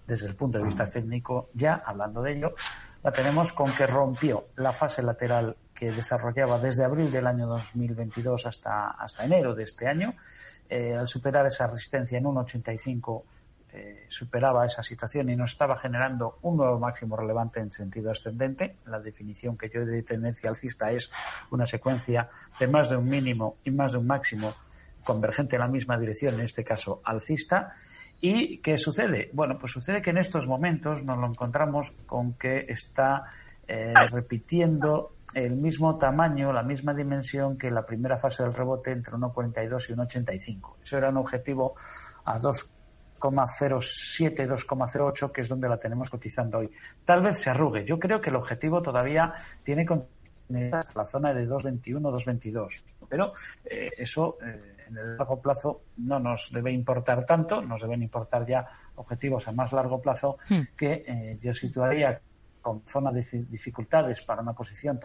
desde el punto de vista técnico, ya hablando de ello, la tenemos con que rompió la fase lateral que desarrollaba desde abril del año 2022 hasta, hasta enero de este año. Eh, al superar esa resistencia en 1,85 eh, superaba esa situación y nos estaba generando un nuevo máximo relevante en sentido ascendente. La definición que yo de tendencia alcista es una secuencia de más de un mínimo y más de un máximo convergente en la misma dirección, en este caso alcista. ¿Y qué sucede? Bueno, pues sucede que en estos momentos nos lo encontramos con que está eh, repitiendo el mismo tamaño, la misma dimensión que la primera fase del rebote entre 1,42 y 1,85. Eso era un objetivo a 2,07, 2,08, que es donde la tenemos cotizando hoy. Tal vez se arrugue. Yo creo que el objetivo todavía tiene hasta la zona de 2,21, 2,22. Pero eh, eso eh, en el largo plazo no nos debe importar tanto, nos deben importar ya objetivos a más largo plazo Hmm. que eh, yo situaría con zona de difi- dificultades para una posición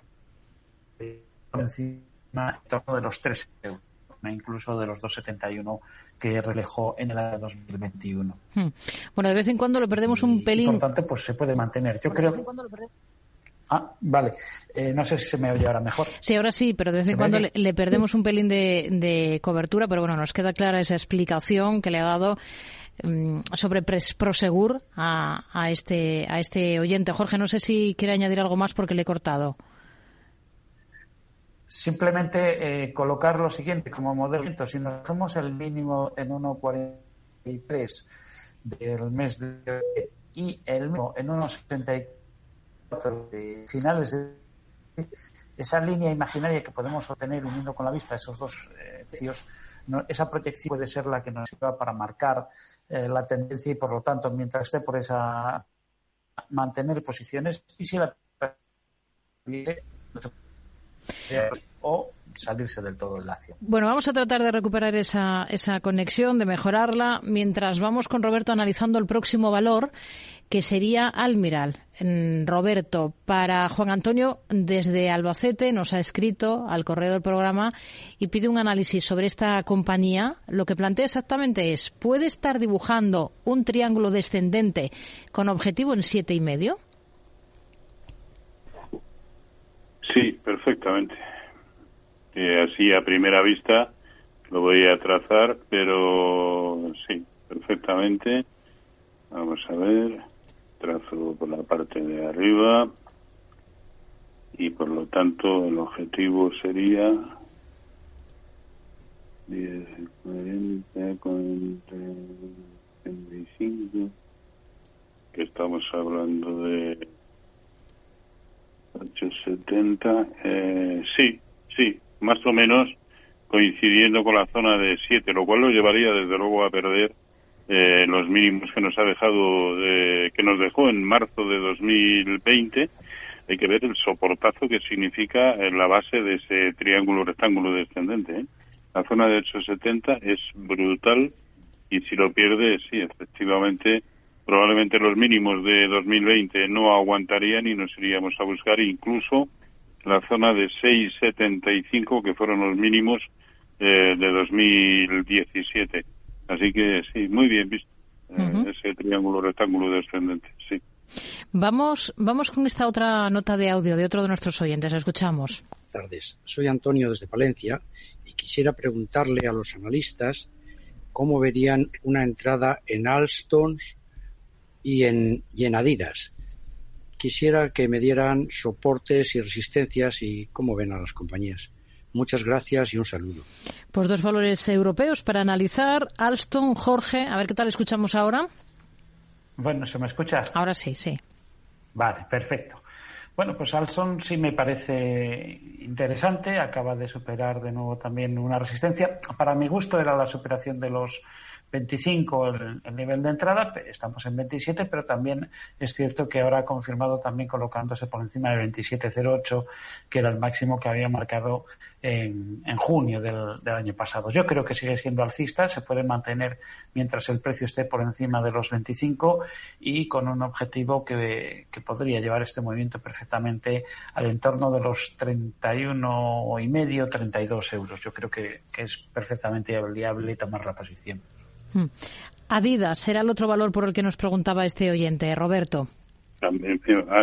por encima en torno de los 3 euros, incluso de los 2,71 que relejó en el año 2021. Hmm. Bueno, de vez en cuando le perdemos un Y, pelín. por tanto, pues se puede mantener. Yo creo. Ah, vale. Eh, no sé si se me oye ahora mejor. Sí, ahora sí, pero de vez en ¿Se cuando le, le perdemos un pelín de, de cobertura, pero bueno, nos queda clara esa explicación que le ha dado mm, sobre Prosegur a, a este a este oyente. Jorge, no sé si quiere añadir algo más porque le he cortado. Simplemente eh, colocar lo siguiente como modelo. Si nos hacemos el mínimo en 1,43 del mes de y el mínimo en 1,74 de finales de esa línea imaginaria que podemos obtener uniendo con la vista esos dos eh, precios, no- esa proyección puede ser la que nos sirva para marcar eh, la tendencia y por lo tanto mientras esté por esa mantener posiciones y si la o salirse del todo de la acción. Bueno, vamos a tratar de recuperar esa, esa conexión, de mejorarla, mientras vamos con Roberto analizando el próximo valor, que sería Almiral. Roberto, para Juan Antonio, desde Albacete, nos ha escrito al correo del programa y pide un análisis sobre esta compañía. Lo que plantea exactamente es, ¿puede estar dibujando un triángulo descendente con objetivo en siete y medio? Sí, perfectamente. Eh, así a primera vista lo voy a trazar, pero sí, perfectamente. Vamos a ver. Trazo por la parte de arriba y por lo tanto el objetivo sería 10, 40, 40, 25 que estamos hablando de 870 eh, sí, sí, más o menos coincidiendo con la zona de 7, lo cual lo llevaría desde luego a perder eh, los mínimos que nos ha dejado, eh, que nos dejó en marzo de 2020. Hay que ver el soportazo que significa la base de ese triángulo rectángulo descendente. ¿eh? La zona de 870 es brutal y si lo pierde, sí, efectivamente, probablemente los mínimos de 2020 no aguantarían y nos iríamos a buscar incluso la zona de 6,75 que fueron los mínimos eh, de 2017. Así que sí, muy bien visto eh, ese triángulo rectángulo descendente, sí. Vamos, vamos con esta otra nota de audio de otro de nuestros oyentes. Escuchamos. Buenas tardes. Soy Antonio desde Palencia y quisiera preguntarle a los analistas cómo verían una entrada en Alstones y en, y en Adidas. Quisiera que me dieran soportes y resistencias y cómo ven a las compañías. Muchas gracias y un saludo. Pues dos valores europeos para analizar. Alstom, Jorge, a ver qué tal escuchamos ahora. Bueno, ¿se me escucha? Ahora sí, sí. Vale, perfecto. Bueno, pues Alstom sí me parece interesante. Acaba de superar de nuevo también una resistencia. Para mi gusto era la superación de los 25 el, el, nivel de entrada, estamos en 27, pero también es cierto que ahora ha confirmado también colocándose por encima de 27.08, que era el máximo que había marcado en, junio del, año pasado. Yo creo que sigue siendo alcista, se puede mantener mientras el precio esté por encima de los 25 y con un objetivo que, que podría llevar este movimiento perfectamente al entorno de los 31 y medio, 32 euros. Yo creo que, que es perfectamente viable tomar la posición. Adidas será el otro valor por el que nos preguntaba este oyente, Roberto. También,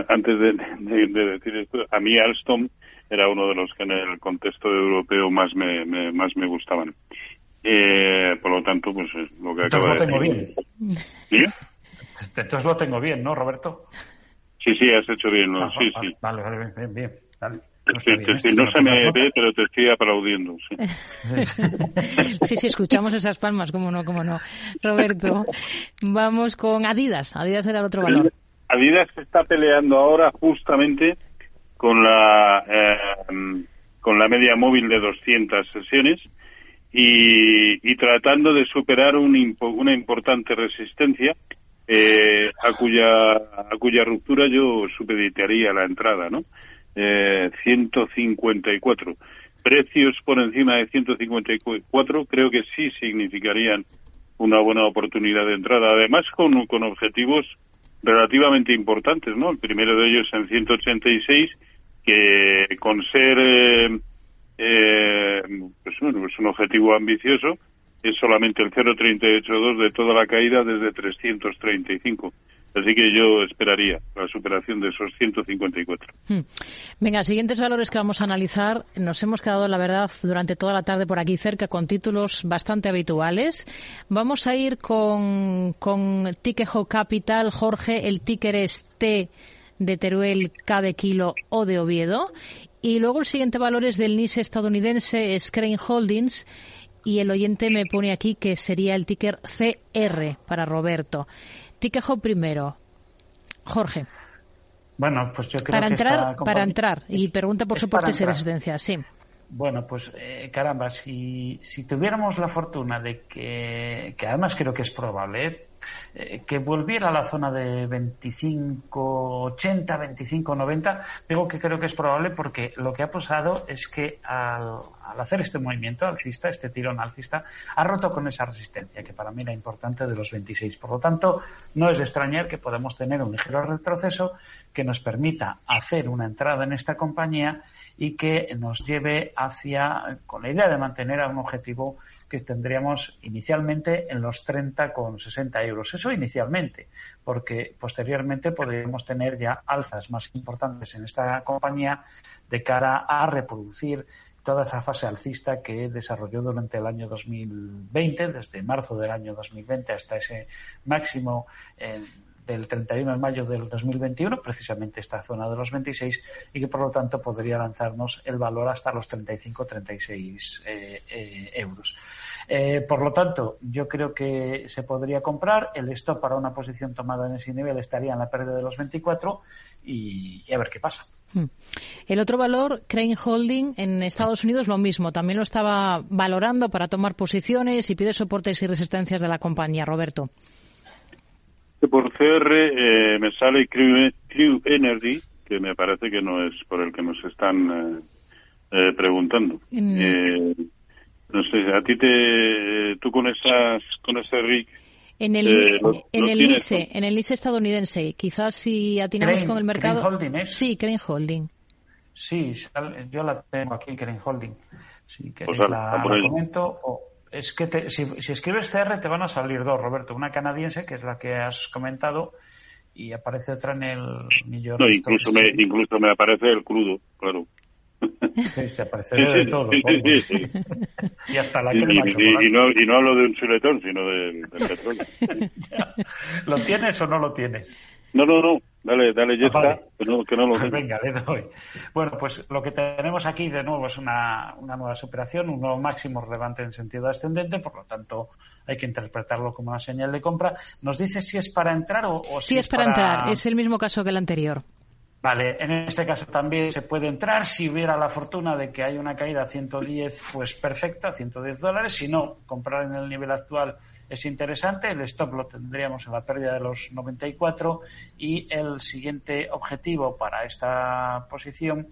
antes de, de, de, decir esto, a mí Alstom era uno de los que en el contexto europeo más me, me más me gustaban. Eh, por lo tanto, pues lo que Entonces acaba lo tengo de bien. ¿Sí? Entonces lo tengo bien, ¿no, Roberto? Sí, sí, has hecho bien, ¿no? Ah, sí, vale, sí. Vale, vale, bien, bien. Vale. Sí, sí, no se me ve, pero te estoy aplaudiendo. Sí. (laughs) sí, sí, escuchamos esas palmas, cómo no, cómo no. Roberto, vamos con Adidas. Adidas era el otro valor. Adidas está peleando ahora justamente con la eh, con la media móvil de 200 sesiones y, y tratando de superar un, una importante resistencia eh, a cuya a cuya ruptura yo supeditaría la entrada, ¿no? Eh, 154 precios por encima de 154 creo que sí significarían una buena oportunidad de entrada. Además con, con objetivos relativamente importantes no el primero de ellos en 186 que con ser eh, eh, pues, bueno, pues un objetivo ambicioso es solamente el 0,382 de toda la caída desde 335 Así que yo esperaría la superación de esos 154. Hmm. Venga, siguientes valores que vamos a analizar. Nos hemos quedado, la verdad, durante toda la tarde por aquí cerca con títulos bastante habituales. Vamos a ir con, con Tiquejo Capital. Jorge, el ticker es T de Teruel, K de Kilo o de Oviedo. Y luego el siguiente valor es del NIS estadounidense Screen Holdings. Y el oyente me pone aquí que sería el ticker CR para Roberto. Tiquejo primero. Jorge. Bueno, pues yo creo para que entrar, esta para entrar y pregunta por soportes y resistencia, sí. Bueno, pues eh, caramba, si, si tuviéramos la fortuna de que, que además creo que es probable, eh, que volviera a la zona de 25-80, 25-90, digo que creo que es probable porque lo que ha pasado es que al, al, hacer este movimiento alcista, este tirón alcista, ha roto con esa resistencia, que para mí era importante de los 26. Por lo tanto, no es de extrañar que podamos tener un ligero retroceso que nos permita hacer una entrada en esta compañía y que nos lleve hacia, con la idea de mantener a un objetivo que tendríamos inicialmente en los 30 con 60 euros. Eso inicialmente, porque posteriormente podríamos tener ya alzas más importantes en esta compañía de cara a reproducir toda esa fase alcista que desarrolló durante el año 2020, desde marzo del año 2020 hasta ese máximo en del 31 de mayo del 2021, precisamente esta zona de los 26, y que por lo tanto podría lanzarnos el valor hasta los 35-36 eh, eh, euros. Eh, por lo tanto, yo creo que se podría comprar. El stop para una posición tomada en ese nivel estaría en la pérdida de los 24 y, y a ver qué pasa. Hmm. El otro valor, Crane Holding, en Estados Unidos lo mismo. También lo estaba valorando para tomar posiciones y pide soportes y resistencias de la compañía. Roberto. Por CR eh, me sale Crew, Crew Energy, que me parece que no es por el que nos están eh, eh, preguntando. Mm. Eh, no sé, a ti te, tú con esas, con ese RIC, En el, Eh, lo- en el tienes, ICE, en el ICE estadounidense, quizás si atinamos Crane- con el mercado. Crane Holding, ¿es? Sí, Crane Holding. Sí, yo la tengo aquí, Keren Holding. Si queréis Pues la, la ello. comento. O- es que te- si, si escribes CR te van a salir dos, Roberto. Una canadiense, que es la que has comentado, y aparece otra en el New York no, incluso me, incluso me aparece el crudo, claro. Sí, te aparecerá de todo. Sí, y hasta la crema de y- y no, y no hablo de un chuletón, sino del, del petróleo. (laughs) ¿Lo tienes o no lo tienes? No, no, no, dale, dale, ya Ah, vale. está, que no, que no lo (laughs) Pues venga, le doy. Bueno, pues lo que tenemos aquí de nuevo es una, una nueva superación, un nuevo máximo relevante en sentido ascendente, por lo tanto hay que interpretarlo como una señal de compra. ¿Nos dice si es para entrar o, o Sí, si es para entrar. Es el mismo caso que el anterior. Vale, en este caso también se puede entrar si hubiera la fortuna de que hay una caída a 110, pues perfecta, 110 dólares. Si no, comprar en el nivel actual es interesante. El stop lo tendríamos en la pérdida de los 94 y el siguiente objetivo para esta posición,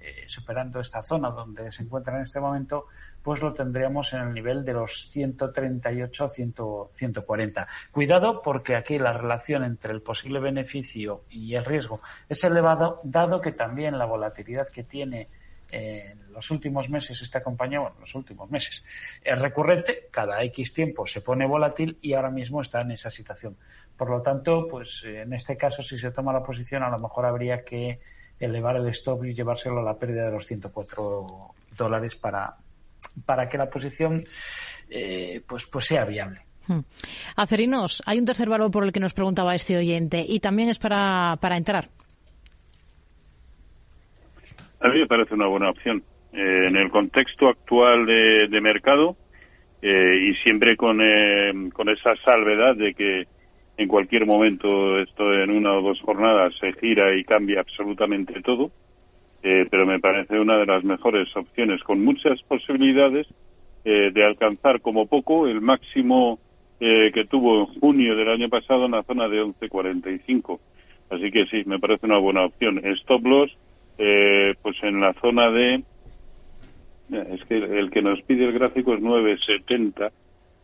eh, superando esta zona donde se encuentra en este momento, pues lo tendríamos en el nivel de los 138 100, 140. Cuidado porque aquí la relación entre el posible beneficio y el riesgo es elevado, dado que también la volatilidad que tiene en los últimos meses esta compañía, bueno, los últimos meses, es recurrente, cada X tiempo se pone volátil y ahora mismo está en esa situación. Por lo tanto, pues en este caso, si se toma la posición, a lo mejor habría que elevar el stop y llevárselo a la pérdida de los 104 dólares para, para que la posición eh, pues, pues sea viable. Hmm. Acerinos, hay un tercer valor por el que nos preguntaba este oyente y también es para, para entrar. A mí me parece una buena opción. Eh, en el contexto actual de, de mercado eh, y siempre con, eh, con esa salvedad de que en cualquier momento esto en una o dos jornadas se gira y cambia absolutamente todo, eh, pero me parece una de las mejores opciones con muchas posibilidades de alcanzar como poco el máximo eh, que tuvo en junio del año pasado en la zona de 11.45. Así que sí, me parece una buena opción. Stop loss eh, pues en la zona de es que el que nos pide el gráfico es 9.70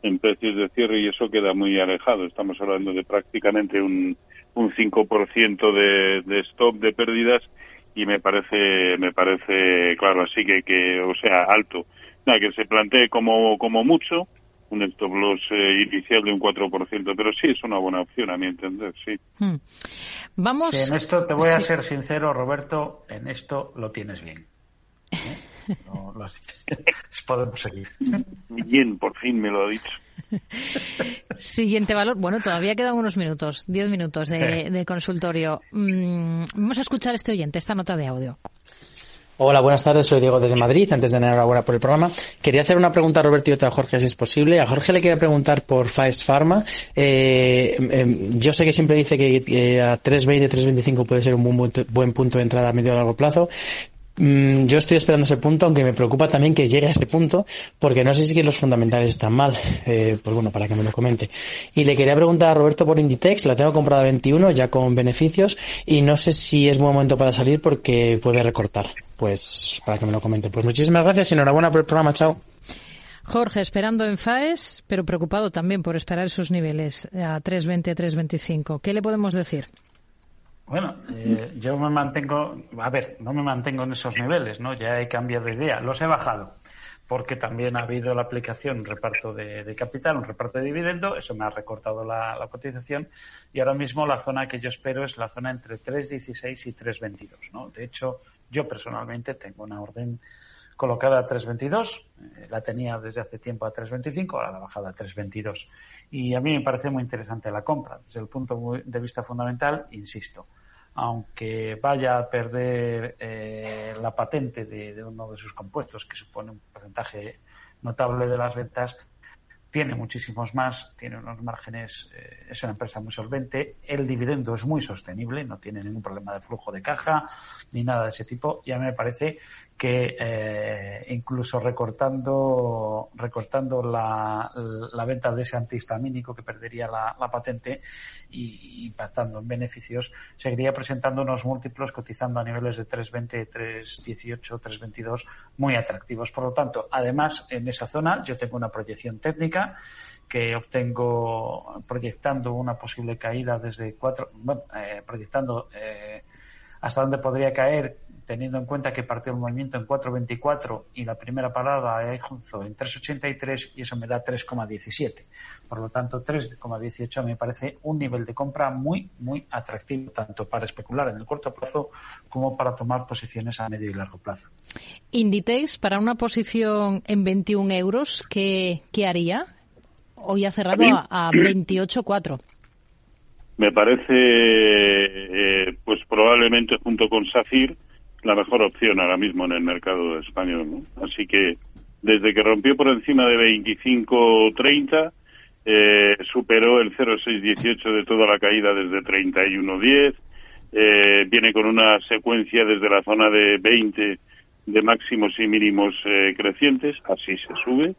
en precios de cierre y eso queda muy alejado. Estamos hablando de prácticamente un, un 5% de, de stop de pérdidas y me parece me parece claro así que que o sea alto nada que se plantee como como mucho un stop loss eh, inicial de un 4%, pero sí es una buena opción a mi entender, sí. Hmm. Vamos. Sí, en esto te voy a Sí. ser sincero, Roberto, en esto lo tienes bien. ¿Eh? No, lo has- (laughs) Podemos seguir. Bien, por fin me lo ha dicho. Siguiente valor. Bueno, todavía quedan unos minutos, diez minutos de, (laughs) de consultorio. Mm, vamos a escuchar a este oyente, esta nota de audio. Hola, buenas tardes. Soy Diego desde Madrid. Antes de enhorabuena por el programa, quería hacer una pregunta a Roberto y otra a Jorge, si es posible. A Jorge le quería preguntar por Faes Pharma. Eh, eh, yo sé que siempre dice que eh, a 3.20, 3.25 puede ser un buen, buen- punto de entrada a medio o largo plazo. Mm, Yo estoy esperando ese punto, aunque me preocupa también que llegue a ese punto, porque no sé si los fundamentales están mal. Eh, pues bueno, para que me lo comente. Y le quería preguntar a Roberto por Inditex, la tengo comprada a 21, ya con beneficios, y no sé si es buen momento para salir porque puede recortar. Pues para que me lo comente. Pues muchísimas gracias y enhorabuena por el programa, chao. Jorge, esperando en FAES, pero preocupado también por esperar esos niveles a 3.20, 3.25. ¿Qué le podemos decir? Bueno, eh, yo me mantengo, a ver, no me mantengo en esos niveles, ¿no? Ya he cambiado de idea, los he bajado, porque también ha habido la aplicación, un reparto de, de capital, un reparto de dividendo, eso me ha recortado la, la cotización, y ahora mismo la zona que yo espero es la zona entre 3.16 y 3.22, ¿no? De hecho, yo personalmente tengo una orden colocada a 3.22. Eh, la tenía desde hace tiempo a 3.25, ahora la ha bajado a 3.22. Y a mí me parece muy interesante la compra. Desde el punto de vista fundamental, insisto, aunque vaya a perder eh, la patente de uno de sus compuestos, que supone un porcentaje notable de las ventas, tiene muchísimos más, tiene unos márgenes, eh, es una empresa muy solvente, el dividendo es muy sostenible, no tiene ningún problema de flujo de caja ni nada de ese tipo. Y a mí me parece que eh, incluso recortando recortando la, la, venta de ese antihistamínico que perdería la, la patente y impactando en beneficios, seguiría presentando unos múltiplos cotizando a niveles de 3.20, 3.18, 3.22 muy atractivos. Por lo tanto, además, en esa zona yo tengo una proyección técnica que obtengo proyectando una posible caída desde cuatro, bueno, eh, proyectando eh, hasta dónde podría caer teniendo en cuenta que partió el movimiento en 4.24 y la primera parada hizo en 3.83 y eso me da 3,17. Por lo tanto, 3,18 me parece un nivel de compra muy, muy atractivo, tanto para especular en el corto plazo como para tomar posiciones a medio y largo plazo. Inditex, para una posición en 21 euros, ¿qué, qué haría? Hoy ha cerrado a, a 28,4 me parece, eh, pues probablemente junto con Safir, la mejor opción ahora mismo en el mercado español. Así que desde que rompió por encima de 25.30, eh, superó el 0,618 de toda la caída desde 31.10, eh, viene con una secuencia desde la zona de 20 de máximos y mínimos eh, crecientes, así se sube,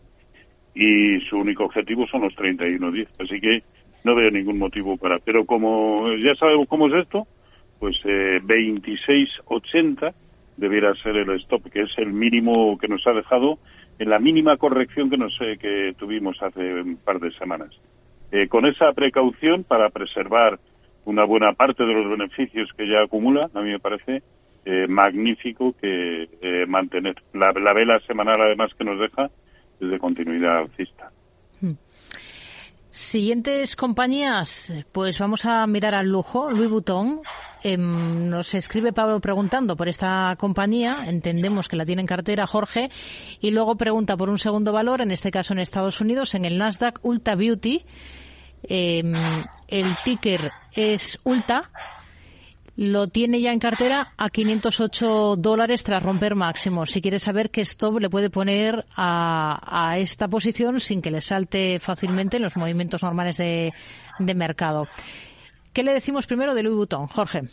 y su único objetivo son los 31.10. Así que no veo ningún motivo para. Pero como ya sabemos cómo es esto, pues eh, 26.80 debiera ser el stop, que es el mínimo que nos ha dejado en la mínima corrección que nos eh, que tuvimos hace un par de semanas. Eh, con esa precaución para preservar una buena parte de los beneficios que ya acumula, a mí me parece eh, magnífico que eh, mantener la, la vela semanal además que nos deja desde continuidad alcista. Hmm. Siguientes compañías, pues vamos a mirar al lujo, Louis Vuitton. Eh, nos escribe Pablo preguntando por esta compañía, entendemos que la tiene en cartera Jorge, y luego pregunta por un segundo valor, en este caso en Estados Unidos, en el Nasdaq Ulta Beauty. Eh, el ticker es Ulta, lo tiene ya en cartera a 508 dólares tras romper máximo. Si quiere saber qué stop le puede poner a, a, esta posición sin que le salte fácilmente en los movimientos normales de, de mercado. ¿Qué le decimos primero de Louis Vuitton, Jorge?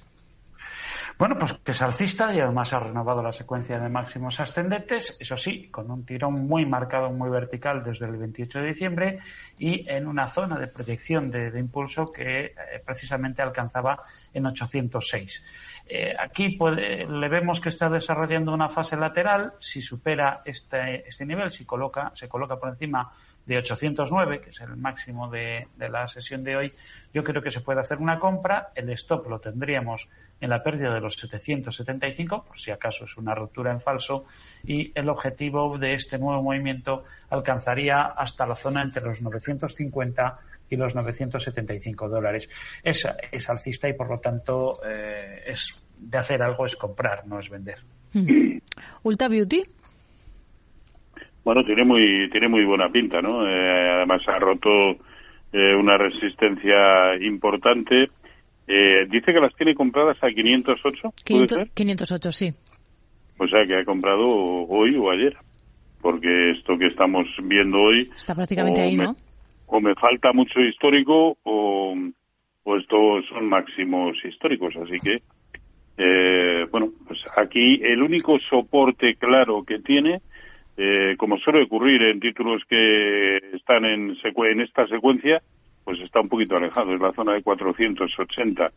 Bueno, pues que es alcista y además ha renovado la secuencia de máximos ascendentes, eso sí, con un tirón muy marcado, muy vertical desde el 28 de diciembre y en una zona de proyección de, impulso que eh, precisamente alcanzaba en 806. Eh, aquí puede, le vemos que está desarrollando una fase lateral. Si supera este, este nivel, si coloca, se coloca por encima de 809, que es el máximo de, de, la sesión de hoy, yo creo que se puede hacer una compra. El stop lo tendríamos en la pérdida de los 775, por si acaso es una ruptura en falso, y el objetivo de este nuevo movimiento alcanzaría hasta la zona entre los 950 y los 975 dólares. Es, es alcista y por lo tanto eh, es de hacer algo es comprar, no es vender. Mm. Ulta Beauty. Bueno, tiene muy tiene muy buena pinta, ¿no? Eh, además ha roto eh, una resistencia importante. Eh, dice que las tiene compradas a 508. 500, 508, sí. O sea que ha comprado hoy o ayer, porque esto que estamos viendo hoy está prácticamente ahí, me, ¿no? O me falta mucho histórico o, o estos son máximos históricos. Así que, eh, bueno, pues aquí el único soporte claro que tiene, eh, como suele ocurrir en títulos que están en, en esta secuencia, pues está un poquito alejado, es la zona de 480.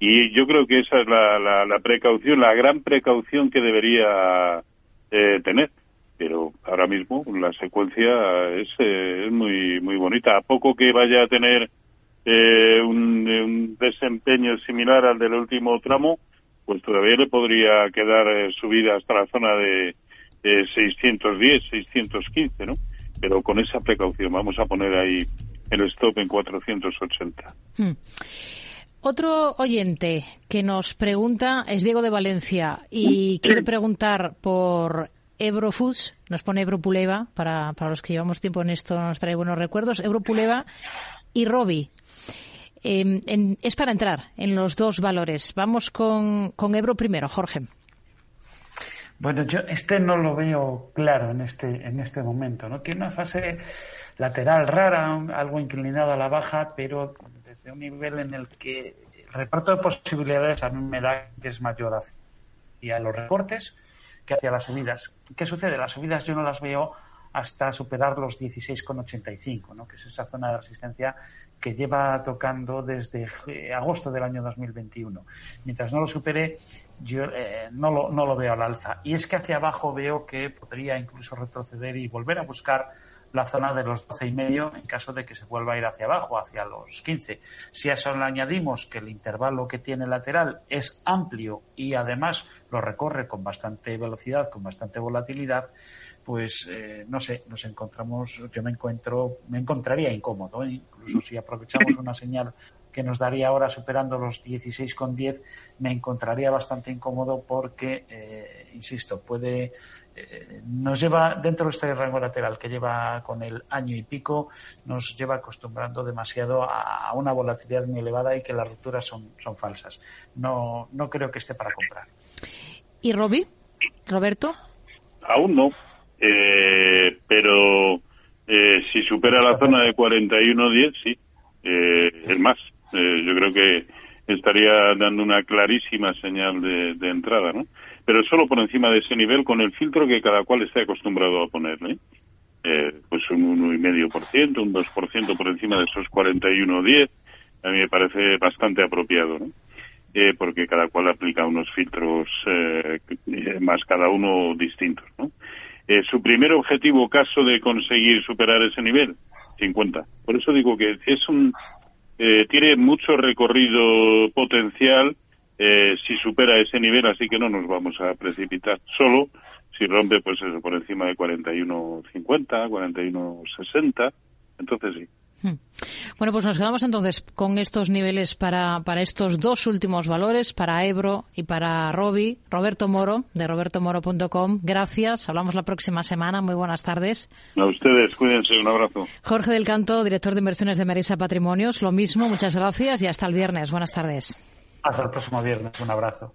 Y yo creo que esa es la, la, la precaución, la gran precaución que debería eh, tener pero ahora mismo la secuencia es, eh, es muy muy bonita. A poco que vaya a tener eh, un, un, desempeño similar al del último tramo, pues todavía le podría quedar eh, subida hasta la zona de eh, 610, 615, ¿no? Pero con esa precaución vamos a poner ahí el stop en 480. Hmm. Otro oyente que nos pregunta es Diego de Valencia y quiere (clears throat) preguntar por Ebro Foods, nos pone Ebro Puleva, para, para los que llevamos tiempo en esto nos trae buenos recuerdos, Ebro Puleva y Robi. En- es para entrar en los dos valores. Vamos con, con Ebro primero, Jorge. Bueno, yo este no lo veo claro en este, en este momento, ¿no? Tiene una fase lateral rara, algo inclinado a la baja, pero desde un nivel en el que el reparto de posibilidades a mí me da que es mayor hacia los recortes que hacia las subidas. ¿Qué sucede? Las subidas yo no las veo hasta superar los 16,85, ¿no? que es esa zona de resistencia que lleva tocando desde eh, agosto del año 2021. Mientras no lo supere, yo eh, no, lo, no lo veo al alza. Y es que hacia abajo veo que podría incluso retroceder y volver a buscar la zona de los 12 y medio en caso de que se vuelva a ir hacia abajo, hacia los 15. Si a eso le añadimos que el intervalo que tiene lateral es amplio y además lo recorre con bastante velocidad, con bastante volatilidad, pues eh, no sé, nos encontramos, yo me encuentro, me encontraría incómodo, ¿eh? incluso si aprovechamos (laughs) una señal que nos daría ahora superando los 16,10, me encontraría bastante incómodo porque, eh, insisto, puede, eh, nos lleva dentro de este rango lateral que lleva con el año y pico, nos lleva acostumbrando demasiado a, a una volatilidad muy elevada y que las rupturas son, son falsas. No, no creo que esté para comprar. ¿Y Robi? ¿Roberto? Aún no, eh, pero eh, si supera la zona de 41.10, sí, eh, es más. Eh, yo creo que estaría dando una clarísima señal de, de entrada, ¿no? Pero solo por encima de ese nivel, con el filtro que cada cual esté acostumbrado a ponerle. Eh, pues un 1,5%, un 2% por encima de esos 41.10, a mí me parece bastante apropiado, ¿no? Eh, porque cada cual aplica unos filtros eh, más cada uno distintos, ¿no? Eh, su primer objetivo, caso de conseguir superar ese nivel, 50. Por eso digo que es un eh, tiene mucho recorrido potencial eh, si supera ese nivel, así que no nos vamos a precipitar. Solo si rompe, pues eso, por encima de 41.50, 41.60, entonces sí. Bueno, pues nos quedamos entonces con estos niveles para, para estos dos últimos valores, para Ebro y para Robi. Roberto Moro, de robertomoro.com. Gracias. Hablamos la próxima semana. Muy buenas tardes. A ustedes, cuídense, un abrazo. Jorge del Canto, director de inversiones de Marisa Patrimonios. Lo mismo, muchas gracias y hasta el viernes. Buenas tardes. Hasta el próximo viernes. Un abrazo.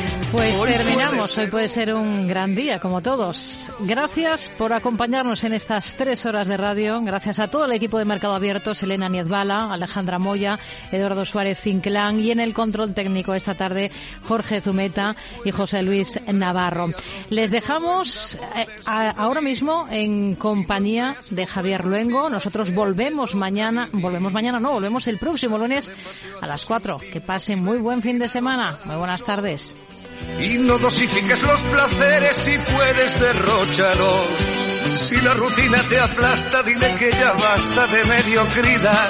Pues Hoy terminamos. Hoy puede ser un gran día, como todos. Gracias por acompañarnos en estas tres horas de radio. Gracias a todo el equipo de Mercado Abierto, Selena Niezbala, Alejandra Moya, Eduardo Suárez Cinclán y en el control técnico esta tarde Jorge Zumeta y José Luis Navarro. Les dejamos eh, a- ahora mismo en compañía de Javier Luengo. Nosotros volvemos mañana, volvemos mañana, no, volvemos el próximo lunes a las 4. Que pasen muy buen fin de semana. Muy buenas tardes. Y no dosifiques los placeres si puedes derróchalos. Si la rutina te aplasta, dile que ya basta de mediocridad.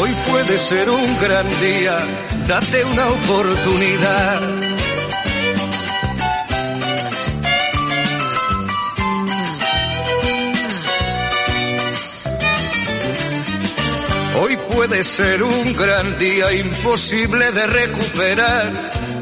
Hoy puede ser un gran día, date una oportunidad. Hoy puede ser un gran día imposible de recuperar.